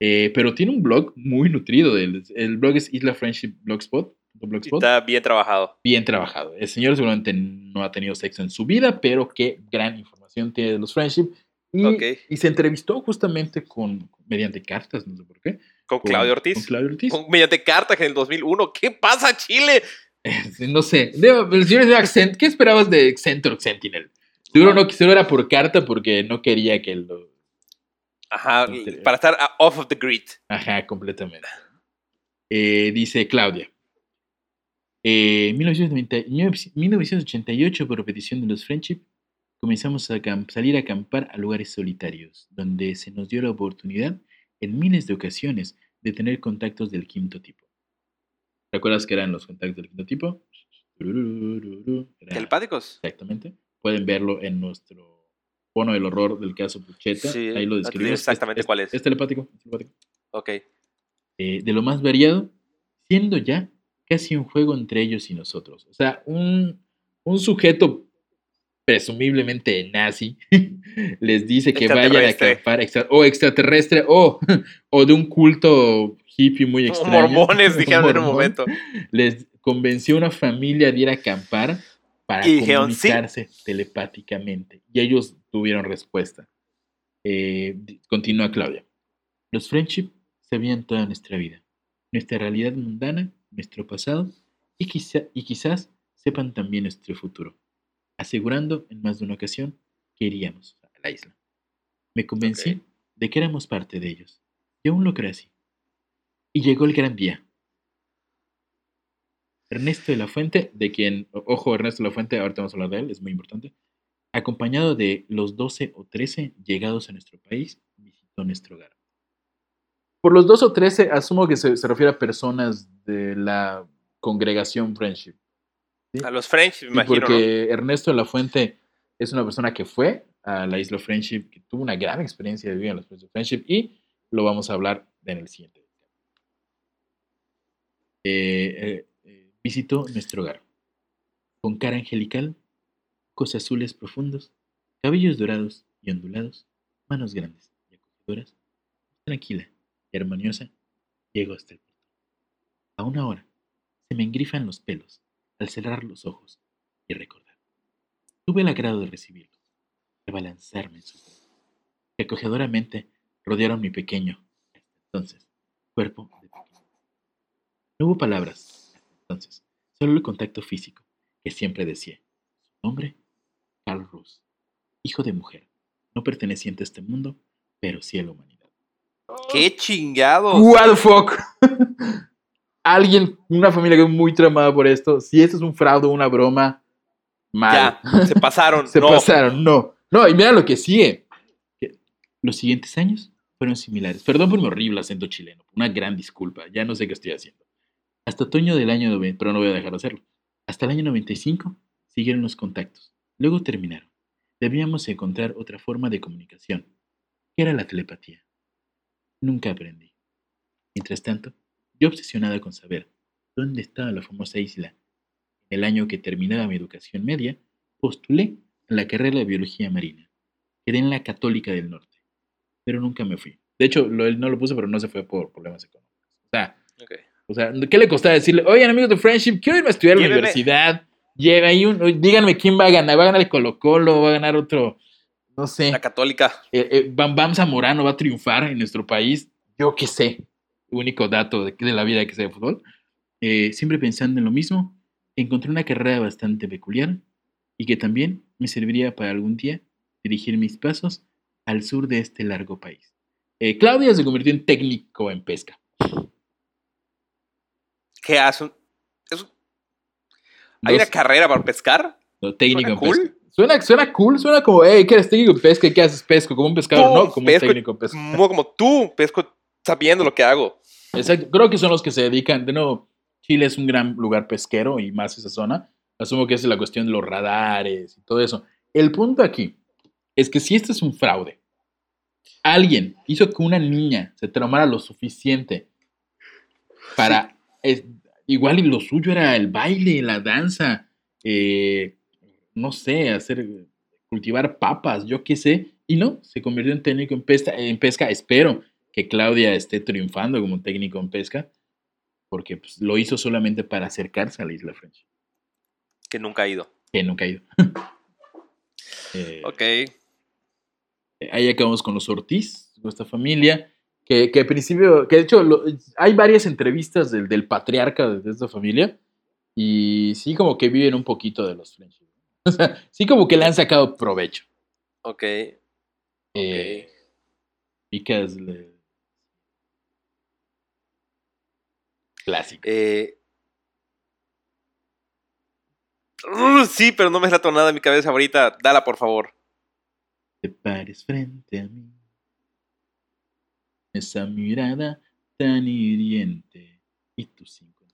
Speaker 1: eh, pero tiene un blog muy nutrido, el, el blog es Isla Friendship Blogspot. Blogspot.
Speaker 2: Está bien trabajado.
Speaker 1: Bien trabajado. El señor seguramente no ha tenido sexo en su vida, pero qué gran información tiene de los Friendship. Y, y se entrevistó justamente con, mediante cartas, no sé por qué,
Speaker 2: con, Claudio Ortiz.
Speaker 1: Con Claudio Ortiz.
Speaker 2: mediante cartas en el 2001. ¿Qué pasa, Chile?
Speaker 1: No sé. El señor de Accent, ¿qué esperabas de Centro Sentinel? Seguro, no, seguro era por carta porque no quería que lo.
Speaker 2: Ajá, para estar off of the grid.
Speaker 1: Ajá, completamente. Eh, dice Claudia. Eh, 1990 1988, por petición de los Friendship, comenzamos a salir a acampar a lugares solitarios, donde se nos dio la oportunidad, en miles de ocasiones, de tener contactos del quinto tipo. ¿Te acuerdas que eran los contactos del quinto tipo?
Speaker 2: ¿Telepáticos?
Speaker 1: Exactamente. Pueden verlo en nuestro bono del horror del caso Pucheta.
Speaker 2: Sí,
Speaker 1: Ahí lo describimos.
Speaker 2: exactamente cuál es.
Speaker 1: Es telepático. es telepático.
Speaker 2: Ok.
Speaker 1: Eh, de lo más variado, siendo ya casi un juego entre ellos y nosotros. O sea, un, un sujeto presumiblemente nazi *laughs* les dice que vayan a acampar extra- o extraterrestre o, *laughs* o de un culto hippie muy extraño.
Speaker 2: mormones *laughs* dijeron en un momento.
Speaker 1: Les convenció a una familia de ir a acampar para
Speaker 2: Y dijeron, "Sí".
Speaker 1: comunicarse telepáticamente. Y ellos tuvieron respuesta. Eh, continúa Claudia. Los friendship sabían toda nuestra vida, nuestra realidad mundana, nuestro pasado y, quizá, y quizás sepan también nuestro futuro, asegurando en más de una ocasión que iríamos a la isla. Me convencí de que éramos parte de ellos y aún lo creo así. Y llegó el gran día. Ernesto de la Fuente, de quien, ojo, Ernesto de la Fuente, ahorita vamos a hablar de él, es muy importante, acompañado de los 12 o 13 llegados a nuestro país, visitó nuestro hogar. Por los 12 o 13, asumo que se, se refiere a personas de la congregación Friendship.
Speaker 2: A los French, me
Speaker 1: Sí,
Speaker 2: imagino,
Speaker 1: porque Ernesto de la Fuente es una persona que fue a la isla Friendship, que tuvo una gran experiencia de vida en las islas Friendship y lo vamos a hablar en el siguiente. Eh, eh, eh, visitó nuestro hogar con cara angelical, ojos azules profundos, cabellos dorados y ondulados, manos grandes y acogedoras, tranquila y armoniosa, llegó hasta el portón. Aún ahora, se me engrifan los pelos al cerrar los ojos y recordar. Tuve el agrado de recibirlos, de balanzarme en sus brazos, que acogedoramente rodearon mi pequeño, hasta entonces, cuerpo de pequeño. No hubo palabras, hasta entonces, solo el contacto físico, que siempre decía. Su nombre, Carl Rus, hijo de mujer, no perteneciente a este mundo, pero sí a la humanidad.
Speaker 2: ¡Qué chingados!
Speaker 1: What the fuck? *laughs* Alguien, una familia que es muy tramada por esto. Si esto es un fraude, una broma, mal.
Speaker 2: Ya, se pasaron. *laughs*
Speaker 1: Se
Speaker 2: no.
Speaker 1: pasaron, no. No, y mira lo que sigue. Los siguientes años fueron similares. Perdón por mi horrible acento chileno. Una gran disculpa. Ya no sé qué estoy haciendo. Hasta otoño del año 90, pero no voy a dejar de hacerlo. Hasta el año 95 siguieron los contactos. Luego terminaron. Debíamos encontrar otra forma de comunicación, que era la telepatía. Nunca aprendí. Mientras tanto, yo obsesionada con saber dónde estaba la famosa isla. En el año que terminaba mi educación media, postulé a la carrera de biología marina. Quedé en la Católica del Norte, pero nunca me fui. De hecho, lo, él no lo puse, pero no se fue por problemas económicos. O sea,
Speaker 2: Ok.
Speaker 1: o sea, ¿qué le costaba decirle, oigan amigos de Friendship, quiero irme a estudiar a la universidad? Ahí un, díganme quién va a ganar, va a ganar el Colo Colo, va a ganar otro, no sé,
Speaker 2: La católica.
Speaker 1: eh, eh, Bam Bam Zamorano va a triunfar en nuestro país, yo qué sé, único dato de, de la vida que sé de fútbol. Eh, siempre pensando en lo mismo, encontré una carrera bastante peculiar y que también me serviría para algún día dirigir mis pasos al sur de este largo país. Eh, Claudia se convirtió en técnico en pesca.
Speaker 2: ¿Qué hace ¿Hay una carrera para pescar?
Speaker 1: no, técnico
Speaker 2: ¿Suena
Speaker 1: en
Speaker 2: cool?
Speaker 1: pesca. Suena, suena cool, suena como, hey, ¿qué eres técnico en pesca? ¿Qué haces pesco? Como un pescador, no, como
Speaker 2: pesco-
Speaker 1: un técnico en pesca.
Speaker 2: No como tú, pesco sabiendo lo que hago.
Speaker 1: Exacto. Creo que son los que se dedican. De nuevo, Chile es un gran lugar pesquero y más esa zona. Asumo que es la cuestión de los radares y todo eso. El punto aquí es que si esto es un fraude, alguien hizo que una niña se traumara lo suficiente para. es- igual y lo suyo era el baile, la danza, eh, no sé, hacer. cultivar papas, yo qué sé. Y no, se convirtió en técnico en pesca. En pesca. Espero que Claudia esté triunfando como técnico en pesca, porque pues, lo hizo solamente para acercarse a la isla French,
Speaker 2: Que nunca he ido.
Speaker 1: que nunca ha ido. *laughs* Eh,
Speaker 2: Ok.
Speaker 1: Ahí acabamos con los Ortiz, con esta familia, que, que al principio, que de hecho lo- hay varias entrevistas del, del patriarca de esta familia, y sí como que viven un poquito de los French. *laughs* O sea, sí como que le han sacado provecho.
Speaker 2: Ok.
Speaker 1: Eh, Because le- Clásico.
Speaker 2: Eh, Uh, sí, pero no me es la tonada en mi cabeza ahorita. Dala, por favor.
Speaker 1: Te pares frente a mí. Esa mirada tan hiriente. Y tus cinco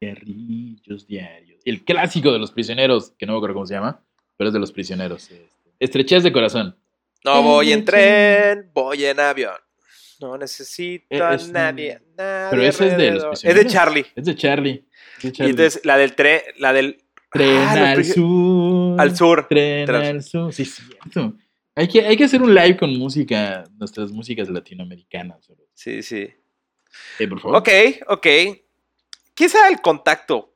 Speaker 1: guerrillos diarios. El clásico de los prisioneros, que no me acuerdo cómo se llama, pero es de los prisioneros. este. Estrechez de corazón.
Speaker 2: No voy en tren, voy en avión. No necesito
Speaker 1: Eh,
Speaker 2: a
Speaker 1: es-
Speaker 2: nadie. nadie
Speaker 1: Pero ese es de los.
Speaker 2: Es de Charlie.
Speaker 1: Es de Charlie. Es de
Speaker 2: Y
Speaker 1: Charlie.
Speaker 2: entonces la del tren, la del.
Speaker 1: Tren
Speaker 2: Ah,
Speaker 1: al sur.
Speaker 2: Al sur.
Speaker 1: Tren
Speaker 2: Tras-
Speaker 1: al sur. Sí, es cierto. Hay que, hay que hacer un live con música, nuestras músicas latinoamericanas.
Speaker 2: Sí, sí.
Speaker 1: Eh, por favor.
Speaker 2: Ok, ok. ¿Quién sea el contacto?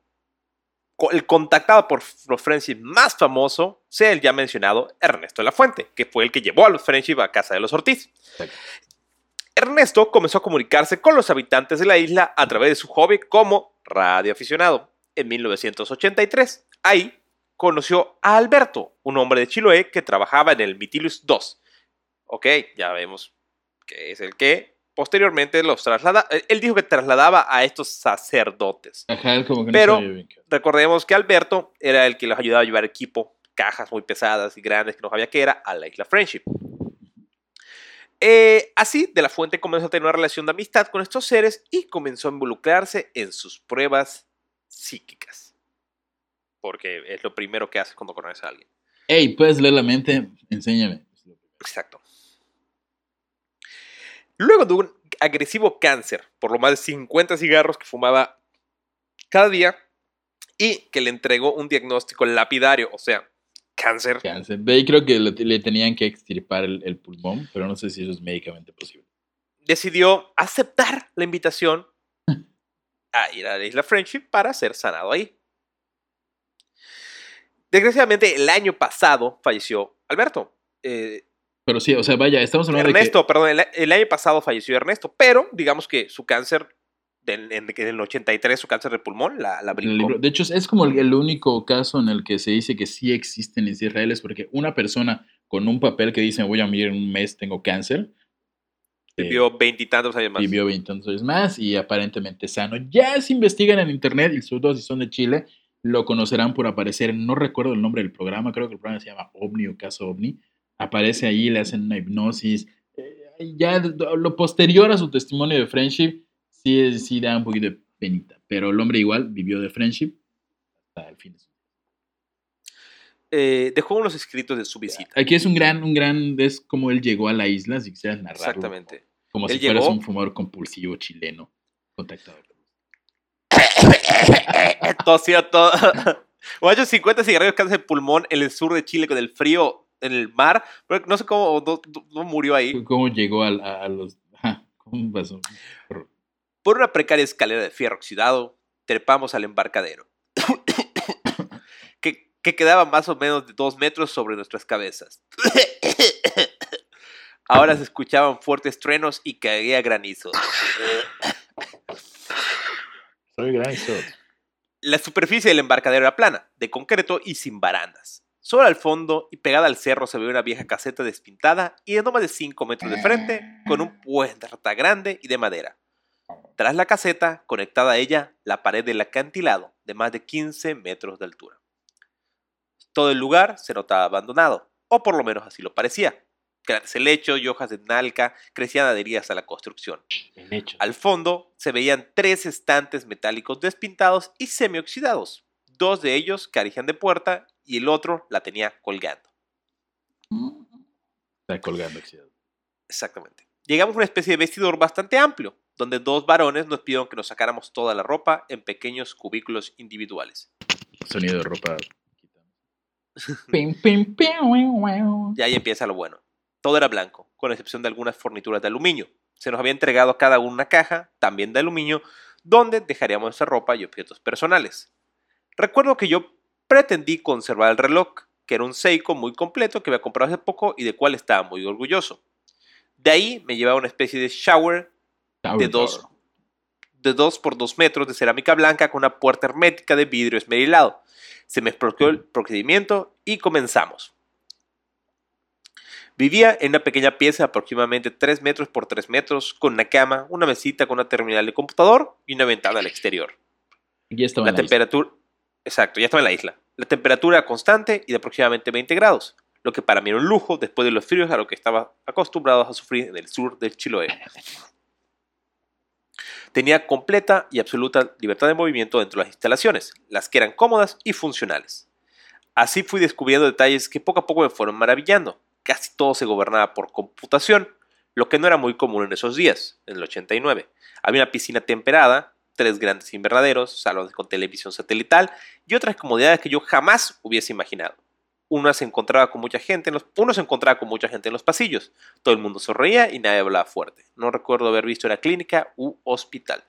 Speaker 2: co- El contactado por los Friendship más famoso sea el ya mencionado Ernesto de la Fuente, que fue el que llevó a los Friendship a casa de los Ortiz.
Speaker 1: Exacto.
Speaker 2: Ernesto comenzó a comunicarse con los habitantes de la isla a través de su hobby como radioaficionado en 1983. Ahí conoció a Alberto, un hombre de Chiloé que trabajaba en el Mitilus 2. Ok, ya vemos que es el que posteriormente los traslada. él- Él dijo que trasladaba a estos sacerdotes.
Speaker 1: Ajá, como que no
Speaker 2: Pero-
Speaker 1: qué-
Speaker 2: Recordemos que Alberto era el que los ayudaba a llevar equipo, cajas muy pesadas y grandes que no sabía que era, a la isla Friendship. Eh, así, De la Fuente comenzó a tener una relación de amistad con estos seres y comenzó a involucrarse en sus pruebas psíquicas. Porque es lo primero que haces cuando conoces a alguien.
Speaker 1: Ey, puedes leer la mente, enséñame.
Speaker 2: Exacto. Luego de un agresivo cáncer por lo más de 50 cigarros que fumaba cada día y que le entregó un diagnóstico lapidario, o sea, cáncer.
Speaker 1: Cáncer. De ahí creo que le, le tenían que extirpar el, el pulmón, pero no sé si eso es médicamente posible.
Speaker 2: decidió aceptar la invitación *laughs* a ir a la isla Friendship para ser sanado ahí. Desgraciadamente, el año pasado falleció Alberto. Eh,
Speaker 1: Pero sí, o sea, vaya, estamos hablando
Speaker 2: Ernesto, perdón, el, el año pasado falleció Ernesto, pero digamos que su cáncer, del- en, en el 83, su cáncer de pulmón, la, la
Speaker 1: en
Speaker 2: brincó.
Speaker 1: de hecho, es como el, el único caso en el que se dice que sí existen en Israel, es porque una persona con un papel que dice voy a morir en un mes, tengo cáncer, eh,
Speaker 2: Vivió veintitantos años más.
Speaker 1: vivió 20 años más y aparentemente sano. Ya se investigan en internet y sobre todo si son de Chile, lo conocerán por aparecer, no recuerdo el nombre del programa, creo que el programa se llama OVNI o Caso OVNI. Aparece ahí, le hacen una hipnosis. eh, ya lo posterior a su testimonio de friendship, sí, sí da un poquito de penita. Pero el hombre igual vivió de friendship hasta el fin de su vida.
Speaker 2: Eh, dejó unos escritos de su visita.
Speaker 1: Aquí es un gran, un gran, es como él llegó a la isla, si quisieras narrarlo.
Speaker 2: Exactamente.
Speaker 1: Como si fueras
Speaker 2: llegó-
Speaker 1: un fumador compulsivo chileno contactado.
Speaker 2: Tosió *laughs* todo. *laughs* Guacho, 50 cigarrillos cáncer de pulmón en el sur de Chile con el frío en el mar. Pero no sé cómo no, no murió ahí.
Speaker 1: ¿Cómo llegó al- a, a los... ¿Cómo pasó?
Speaker 2: Por una precaria escalera de fierro oxidado, trepamos al embarcadero. que, que quedaba más o menos de dos metros sobre nuestras cabezas. Ahora se escuchaban fuertes truenos y caía granizo.
Speaker 1: Soy granizo.
Speaker 2: La superficie del embarcadero era plana, de concreto y sin barandas. Solo al fondo y pegada al cerro se veía una vieja caseta despintada y de no más de 5 metros de frente, con un puerta grande y de madera. Tras la caseta, conectada a ella, la pared del acantilado, de más de 15 metros de altura. Todo el lugar se notaba abandonado, o por lo menos así lo parecía. Grandes helechos y hojas de nalca crecían adheridas a la construcción. Al fondo se veían tres estantes metálicos despintados y semioxidados. Dos de ellos carecían de puerta y el otro la tenía colgando.
Speaker 1: Está colgando oxidado.
Speaker 2: Exactamente. Llegamos a una especie de vestidor bastante amplio, donde dos varones nos pidieron que nos sacáramos toda la ropa en pequeños cubículos individuales.
Speaker 1: Sonido de ropa. *laughs*
Speaker 2: Y ahí empieza lo bueno. Todo era blanco, con excepción de algunas fornituras de aluminio. Se nos había entregado a cada uno una caja, también de aluminio, donde dejaríamos nuestra ropa y objetos personales. Recuerdo que yo pretendí conservar el reloj, que era un Seiko muy completo que había comprado hace poco y de cual estaba muy orgulloso. De ahí me llevaba una especie de shower de
Speaker 1: Tower,
Speaker 2: dos,
Speaker 1: tower.
Speaker 2: de dos por dos metros de cerámica blanca con una puerta hermética de vidrio esmerilado. Se me explicó el procedimiento y comenzamos. Vivía en una pequeña pieza de aproximadamente 3 metros por 3 metros, con una cama, una mesita con una terminal de computador y una ventana al exterior.
Speaker 1: Ya estaba
Speaker 2: La
Speaker 1: en la isla.
Speaker 2: temperatura. Exacto, ya estaba en la isla. La temperatura era constante y de aproximadamente 20 grados, lo que para mí era un lujo después de los fríos a lo que estaba acostumbrados a sufrir en el sur del Chiloé. *laughs* Tenía completa y absoluta libertad de movimiento dentro de las instalaciones, las que eran cómodas y funcionales. Así fui descubriendo detalles que poco a poco me fueron maravillando. Casi todo se gobernaba por computación, lo que no era muy común en esos días, en el 89. Había una piscina temperada, tres grandes invernaderos, salones con televisión satelital y otras comodidades que yo jamás hubiese imaginado. Uno se encontraba con mucha gente en los, uno se encontraba con mucha gente en los pasillos. Todo el mundo sonreía y nadie hablaba fuerte. No recuerdo haber visto una clínica u hospital.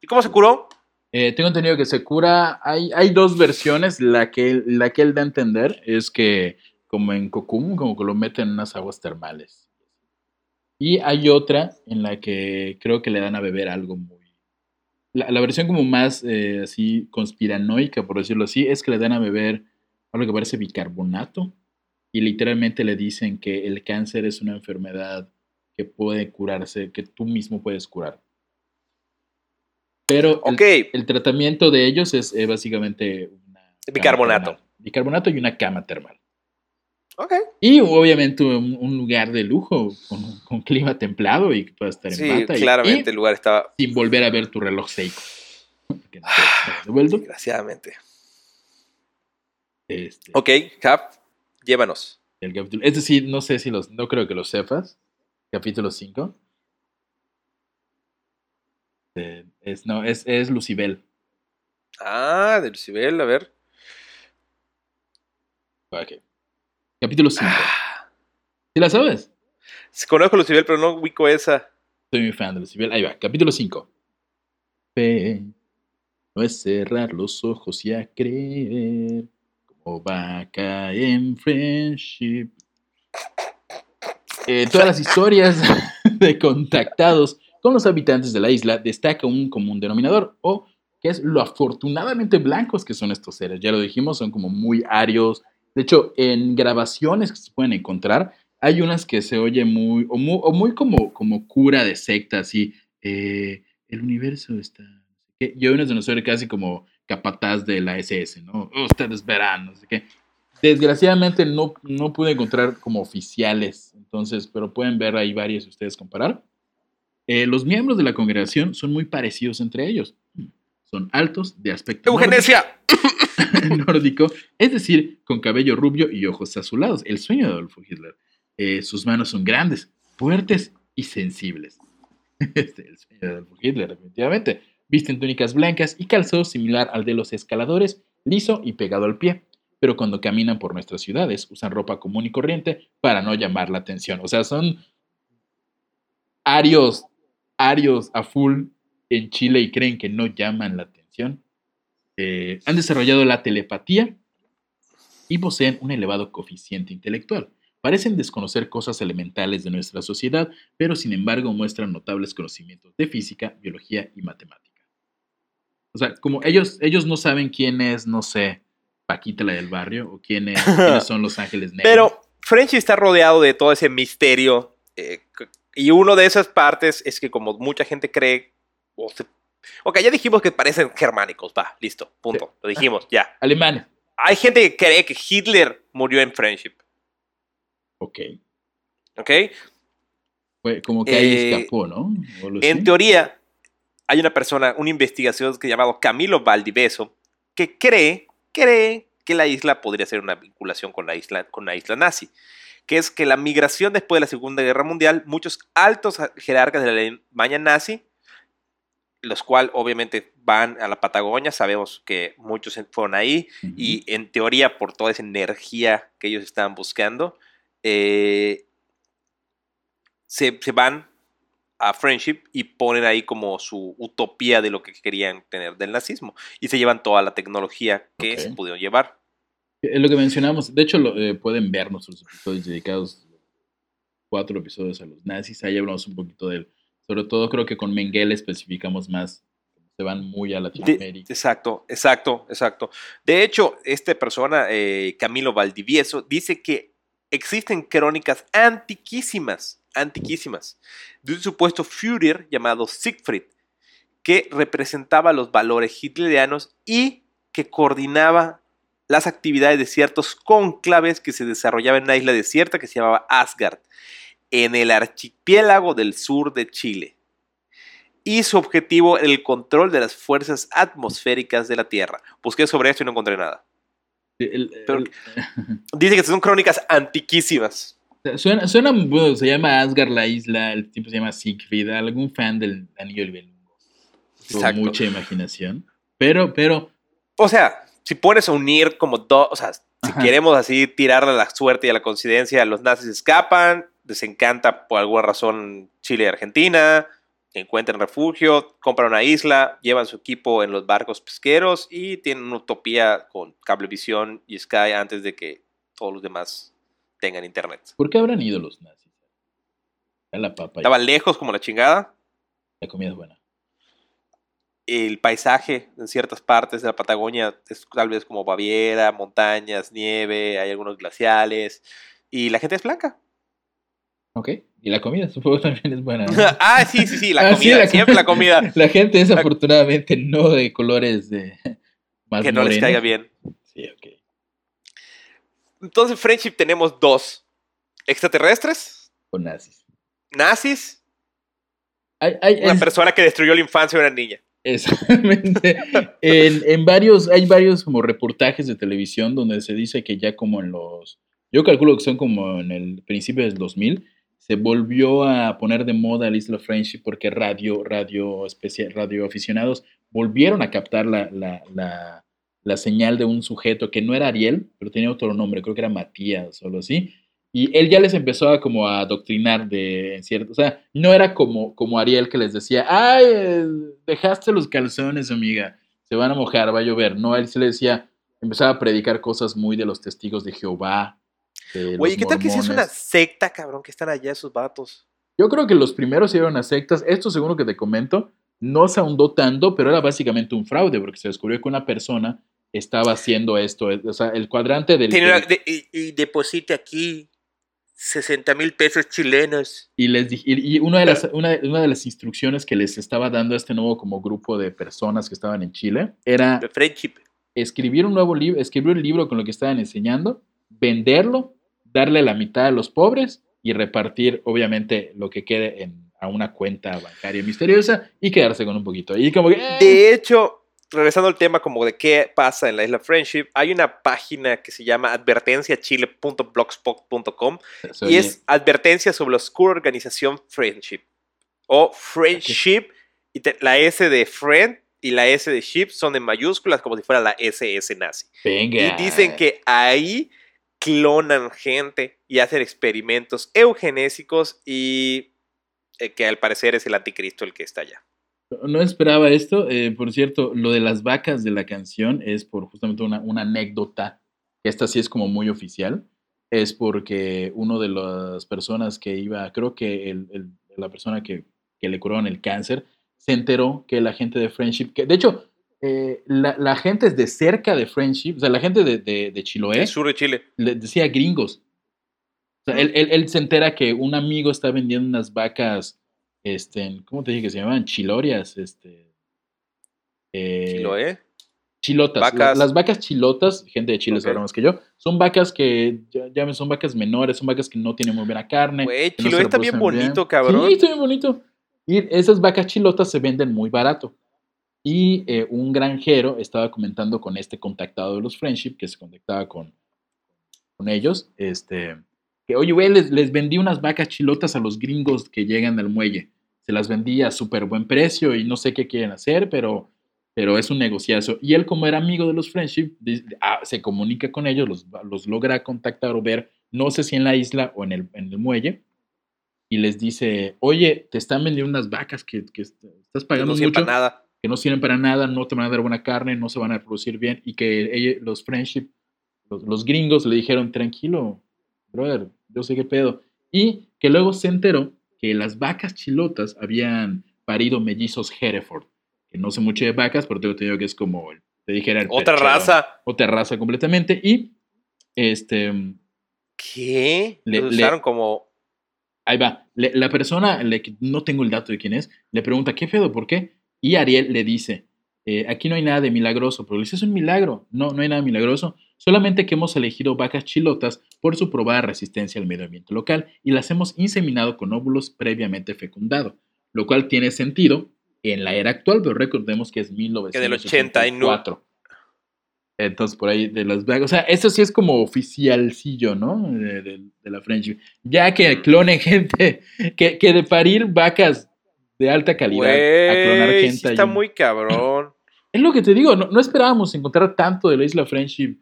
Speaker 2: ¿Y cómo se curó?
Speaker 1: Eh, tengo entendido que se cura. Hay, hay dos versiones. La que, la que él da a entender es que, como en Kokum, como que lo meten en unas aguas termales. Y hay otra en la que creo que le dan a beber algo muy. La, la versión como más eh, así conspiranoica, por decirlo así, es que le dan a beber algo que parece bicarbonato y literalmente le dicen que el cáncer es una enfermedad que puede curarse, que tú mismo puedes curar. Pero el,
Speaker 2: Ok,
Speaker 1: el tratamiento de ellos es eh, básicamente una
Speaker 2: Bicarbonato.
Speaker 1: termal. Bicarbonato y una cama termal.
Speaker 2: ok.
Speaker 1: Y obviamente un, un lugar de lujo con, con clima templado y que puedas estar en
Speaker 2: Sí,
Speaker 1: bata y-
Speaker 2: claramente
Speaker 1: y
Speaker 2: el lugar estaba.
Speaker 1: sin volver a ver tu reloj Seiko. *sighs*
Speaker 2: Desgraciadamente.
Speaker 1: Este,
Speaker 2: Ok, Cap, llévanos.
Speaker 1: el capítulo- es decir, no sé si los, no creo que lo sepas. Capítulo 5. Eh, es, no, es, es Lucibel.
Speaker 2: Ah, de Lucibel, a ver.
Speaker 1: Ok. Capítulo 5.
Speaker 2: Ah,
Speaker 1: ¿Sí la sabes?
Speaker 2: conozco a Lucibel, pero no ubico esa.
Speaker 1: Soy muy fan de Lucibel. Ahí va, capítulo 5. Fe no es cerrar los ojos y a creer vaca en friendship. Eh, todas las historias *laughs* de contactados con los habitantes de la isla destaca un común denominador o que es lo afortunadamente blancos que son estos seres. Ya lo dijimos, son como muy arios. De hecho, en grabaciones que se pueden encontrar, hay unas que se oye muy, o muy, como, como cura de secta, así, eh, el universo está... Y hay unas se oye casi como capataz de la SS, ¿no? Ustedes verán, no sé qué. Desgraciadamente no, no pude encontrar como oficiales, entonces, pero pueden ver ahí varias y ustedes comparar. Eh, los miembros de la congregación son muy parecidos entre ellos. Son altos, de aspecto nórdico-
Speaker 2: ¡Eugenesia! *laughs*
Speaker 1: nórdico, es decir, con cabello rubio y ojos azulados, el sueño de Adolfo Hitler. Eh, sus manos son grandes, fuertes y sensibles. *laughs* Este, el sueño de Adolfo Hitler, definitivamente. Visten túnicas blancas y calzado similar al de los escaladores, liso y pegado al pie. Pero cuando caminan por nuestras ciudades, usan ropa común y corriente para no llamar la atención. O sea, son arios, arios a full en Chile y creen que no llaman la atención. Eh, han desarrollado la telepatía y poseen un elevado coeficiente intelectual. Parecen desconocer cosas elementales de nuestra sociedad, pero sin embargo muestran notables conocimientos de física, biología y matemática. O sea, como ellos, ellos no saben quién es, no sé, Paquita la del barrio o quién es- *laughs* quiénes son los ángeles negros.
Speaker 2: Pero Frenchy está rodeado de todo ese misterio. eh, y una de esas partes es que como mucha gente cree... o se- ok, ya dijimos que parecen germánicos. Va, listo, punto. Lo dijimos, ya. *laughs*
Speaker 1: Alemanes.
Speaker 2: Hay gente que cree que Hitler murió en Friendship.
Speaker 1: Ok.
Speaker 2: ¿Ok?
Speaker 1: Como que ahí
Speaker 2: Eh,
Speaker 1: escapó, ¿no?
Speaker 2: En teoría, hay una persona, una investigación que llamado Camilo Valdiveso, que cree, cree que la isla podría ser una vinculación con la isla, con la isla nazi. Que es que la migración después de la Segunda Guerra Mundial, muchos altos jerarcas de la Alemania nazi, los cuales obviamente van a la Patagonia, sabemos que muchos fueron ahí, y en teoría por toda esa energía que ellos estaban buscando, eh, se, se van a Friendship y ponen ahí como su utopía de lo que querían tener del nazismo y se llevan toda la tecnología que se pudieron llevar.
Speaker 1: Es lo que mencionamos. De hecho, lo, eh, pueden ver nuestros episodios dedicados, cuatro episodios a los nazis. Ahí hablamos un poquito de él. Sobre todo creo que con Mengele especificamos más. Se van muy a
Speaker 2: De-
Speaker 1: Latinoamérica.
Speaker 2: exacto, exacto, exacto. De hecho, esta persona, eh, Camilo Valdivieso, dice que existen crónicas antiquísimas, antiquísimas, de un supuesto Führer llamado Siegfried, que representaba los valores hitlerianos y que coordinaba las actividades de ciertos conclaves que se desarrollaban en una isla desierta que se llamaba Asgard, en el archipiélago del sur de Chile. Y su objetivo era el control de las fuerzas atmosféricas de la Tierra. Busqué sobre esto y no encontré nada.
Speaker 1: El-
Speaker 2: Pero-
Speaker 1: el-
Speaker 2: Dice que son crónicas antiquísimas.
Speaker 1: Suena, suena, bueno, se llama Asgard la isla, el tipo se llama Siegfried, algún fan del Anillo del Belungo. Con mucha imaginación. Pero, pero,
Speaker 2: O sea, si pones a unir como dos, o sea, si
Speaker 1: Ajá.
Speaker 2: queremos así tirarle a la suerte y a la coincidencia, los nazis escapan, les encanta por alguna razón Chile y Argentina, encuentran refugio, compran una isla, llevan su equipo en los barcos pesqueros y tienen una utopía con Cablevisión y Sky antes de que todos los demás tengan internet.
Speaker 1: ¿por qué habrán ido los nazis? A la papa.
Speaker 2: Estaban lejos como la chingada,
Speaker 1: La comida es buena.
Speaker 2: el paisaje en ciertas partes de la Patagonia es tal vez como Baviera, montañas, nieve, hay algunos glaciales y la gente es blanca.
Speaker 1: Ok. Y la comida, *laughs* supongo también es buena. ¿no? *laughs*
Speaker 2: ah, sí, sí, sí, la *laughs*
Speaker 1: Ah, sí,
Speaker 2: comida,
Speaker 1: la
Speaker 2: siempre la comida.
Speaker 1: La gente es afortunadamente no de colores de más
Speaker 2: que no les caiga bien.
Speaker 1: Sí, ok.
Speaker 2: Entonces, Friendship tenemos dos: extraterrestres,
Speaker 1: Con nazis.
Speaker 2: nazis,
Speaker 1: Hay, hay-
Speaker 2: una
Speaker 1: es-
Speaker 2: persona que destruyó la infancia de una niña.
Speaker 1: Exactamente. *laughs* en, en varios, hay varios como reportajes de televisión donde se dice que ya como en los, yo calculo que son como en el principio del 2000, se volvió a poner de moda el Isla Friendship porque radio, radio, especial, radio aficionados volvieron a captar la, la, la, la señal de un sujeto que no era Ariel, pero tenía otro nombre, creo que era Matías o algo así. Y él ya les empezó a como a adoctrinar de cierto, o sea, no era como, como Ariel que les decía, ay, eh, dejaste los calzones, amiga, se van a mojar, va a llover. No, él se le decía, empezaba a predicar cosas muy de los testigos de Jehová. de
Speaker 2: Oye,
Speaker 1: los
Speaker 2: ¿qué tal que si es una secta, cabrón, que están allá esos vatos?
Speaker 1: Yo creo que los primeros eran a sectas. Esto, seguro que te comento, no se ahondó tanto, pero era básicamente un fraude, porque se descubrió que una persona estaba haciendo esto. O sea, el cuadrante del.
Speaker 2: De- y, y deposite aquí 60 mil pesos chilenos.
Speaker 1: y, les, y, una, de las, una, una de las instrucciones que les estaba dando a este nuevo como grupo de personas que estaban en Chile era
Speaker 2: Friendship.
Speaker 1: escribir un nuevo libro, escribir un libro con lo que estaban enseñando, venderlo, darle la mitad a los pobres y repartir, obviamente, lo que quede en, a una cuenta bancaria misteriosa y quedarse con un poquito. Y como que, eh,
Speaker 2: De hecho, regresando al tema como de qué pasa en la isla Friendship, hay una página que se llama advertenciachile.blogspot.com y es advertencia sobre la oscura organización Friendship o Friendship y te- la S de Friend y la S de Ship son en mayúsculas como si fuera la SS nazi.
Speaker 1: venga.
Speaker 2: Y dicen que ahí clonan gente y hacen experimentos eugenésicos y eh, que al parecer es el anticristo el que está allá.
Speaker 1: No esperaba esto. eh, por cierto, lo de las vacas de la canción es por justamente una, una anécdota. que Esta sí es como muy oficial. Es porque uno de las personas que iba, creo que el- el- la persona que, que le curaron el cáncer, se enteró que la gente de Friendship, que de hecho, eh, la, la gente es de cerca de Friendship, o sea, la gente de, de, de Chiloé,
Speaker 2: El sur de Chile.
Speaker 1: le decía gringos. O sea, él, él- él se entera que un amigo está vendiendo unas vacas, este, ¿cómo te dije que se llamaban? Chilorias, este. eh,
Speaker 2: Chiloé.
Speaker 1: Chilotas. la-
Speaker 2: Vacas.
Speaker 1: las vacas chilotas, gente de Chile
Speaker 2: Ok.
Speaker 1: sabrá más que yo, son vacas que, ya, son vacas menores, son vacas que no tienen muy buena carne.
Speaker 2: Güey,
Speaker 1: no
Speaker 2: Chiloé está bien bonito,
Speaker 1: bien.
Speaker 2: cabrón.
Speaker 1: Sí, está bien bonito. Y esas vacas chilotas se venden muy barato. Y eh, un granjero estaba comentando con este contactado de los Friendship, que se contactaba con, con ellos, este, que, oye, güey, les, les vendí unas vacas chilotas a los gringos que llegan al muelle. Se las vendí a súper buen precio y no sé qué quieren hacer, pero, pero es un negociazo. Y él, como era amigo de los Friendship, ah, se comunica con ellos, los, los logra contactar o ver, no sé si en la isla o en el, en el muelle, y les dice, oye, te están vendiendo unas vacas que, que est- estás
Speaker 2: Que
Speaker 1: pagando
Speaker 2: no sirve
Speaker 1: mucho,
Speaker 2: para nada.
Speaker 1: que no sirven para nada, no te van a dar buena carne, no se van a reproducir bien, y que ella- los friendship, los, los gringos le dijeron, tranquilo, brother, yo sé qué pedo. Y que luego se enteró que las vacas chilotas habían parido mellizos Hereford, que no sé mucho de vacas, pero tengo entendido que es como, te dijera, el
Speaker 2: Otra raza.
Speaker 1: Otra raza completamente, y este...
Speaker 2: ¿Qué?
Speaker 1: Le- le-
Speaker 2: usaron como.
Speaker 1: Ahí va. Le- la persona, le- no tengo el dato de quién es, le pregunta, ¿qué pedo? ¿Por qué? Y Ariel le dice, eh, aquí no hay nada de milagroso, pero es un milagro. No, no hay nada milagroso. Solamente que hemos elegido vacas chilotas por su probada resistencia al medio ambiente local y las hemos inseminado con óvulos previamente fecundados, lo cual tiene sentido en la era actual, pero recordemos que es 1984. Entonces, por ahí de las vacas. O sea, eso sí es como oficialcillo, ¿no? De, la friendship. Ya que clonen *laughs* gente, que, que de parir vacas de alta calidad
Speaker 2: a clonar gente. está muy cabrón. *clears throat*
Speaker 1: Es lo que te digo, no, esperábamos encontrar tanto de la isla Friendship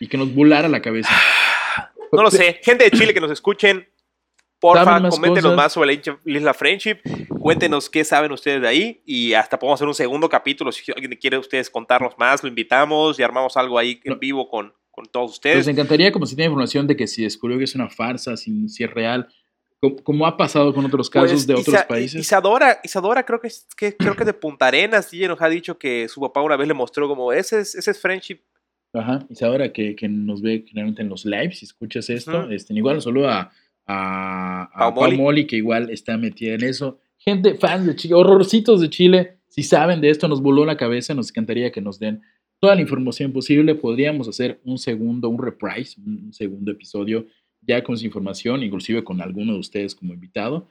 Speaker 1: y que nos volara la cabeza. *sighs*
Speaker 2: No lo sé. Gente de Chile que nos escuchen, porfa, coméntenos más sobre la isla Friendship. Cuéntenos qué saben ustedes de ahí y hasta podemos hacer un segundo capítulo. Si alguien quiere ustedes contarnos más, lo invitamos y armamos algo ahí en vivo con, con todos ustedes.
Speaker 1: Nos encantaría, como si tiene información de que si descubrió que es una farsa, si, si es real, como ha pasado con otros casos pues, de otros países.
Speaker 2: Isadora, Isadora creo que, es, que creo que de Punta Arenas, ella nos ha dicho que su papá una vez le mostró como ese es, ese es friendship.
Speaker 1: Ajá, Isadora que, que nos ve generalmente en los lives, si escuchas esto, este, igual solo a, a, a Molly. que igual está metida en eso. Gente, fans de Chile, horrorcitos de Chile, si saben de esto, nos voló la cabeza, nos encantaría que nos den toda la información posible. Podríamos hacer un segundo, un reprise, un segundo episodio ya con su información, inclusive con alguno de ustedes como invitado,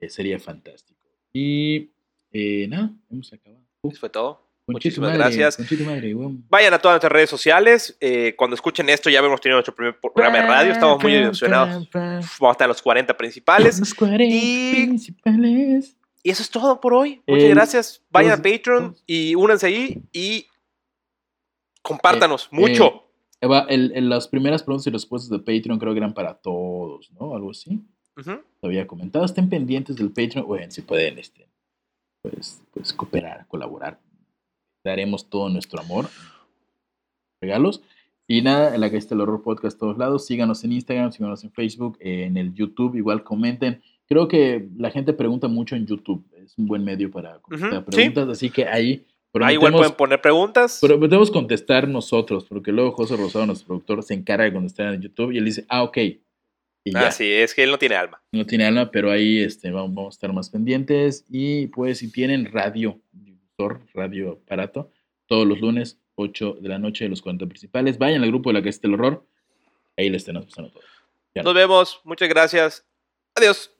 Speaker 1: eh, sería fantástico. Y eh, nada, hemos acabado.
Speaker 2: Eso fue todo. Muchísimas gracias. Vayan a todas nuestras redes sociales. Eh, cuando escuchen esto, ya hemos tenido nuestro primer programa de radio. Estamos muy emocionados. Vamos a estar en los 40 principales.
Speaker 1: Los 40 y... principales.
Speaker 2: Y eso es todo por hoy. Muchas gracias. Vayan a Patreon y únanse ahí y compártanos mucho.
Speaker 1: Eva, el, las primeras preguntas y respuestas de Patreon creo que eran para todos, ¿no? Algo así. Te había comentado. Estén pendientes del Patreon. Bueno, si pueden, este, pues, pues cooperar, colaborar. Daremos todo nuestro amor. Regalos. Y nada, en la que está el Horror Podcast todos lados. Síganos en Instagram, síganos en Facebook, en el YouTube. Igual comenten. Creo que la gente pregunta mucho en YouTube. Es un buen medio para contestar preguntas. Así que ahí
Speaker 2: Ahí igual pueden poner preguntas.
Speaker 1: Pero podemos contestar nosotros, porque luego José Rosado, nuestro productor, se encarga de contestar en YouTube y él dice, ah, ok.
Speaker 2: Ah, sí, es que él no tiene alma.
Speaker 1: No tiene alma, pero ahí este, vamos, a estar más pendientes. Y pues si tienen radio, radio aparato, todos los lunes, 8 de la noche, de los 40 principales, vayan al grupo de la que esté el horror. Ahí les tenemos pasando todo.
Speaker 2: Nos vemos, muchas gracias. Adiós.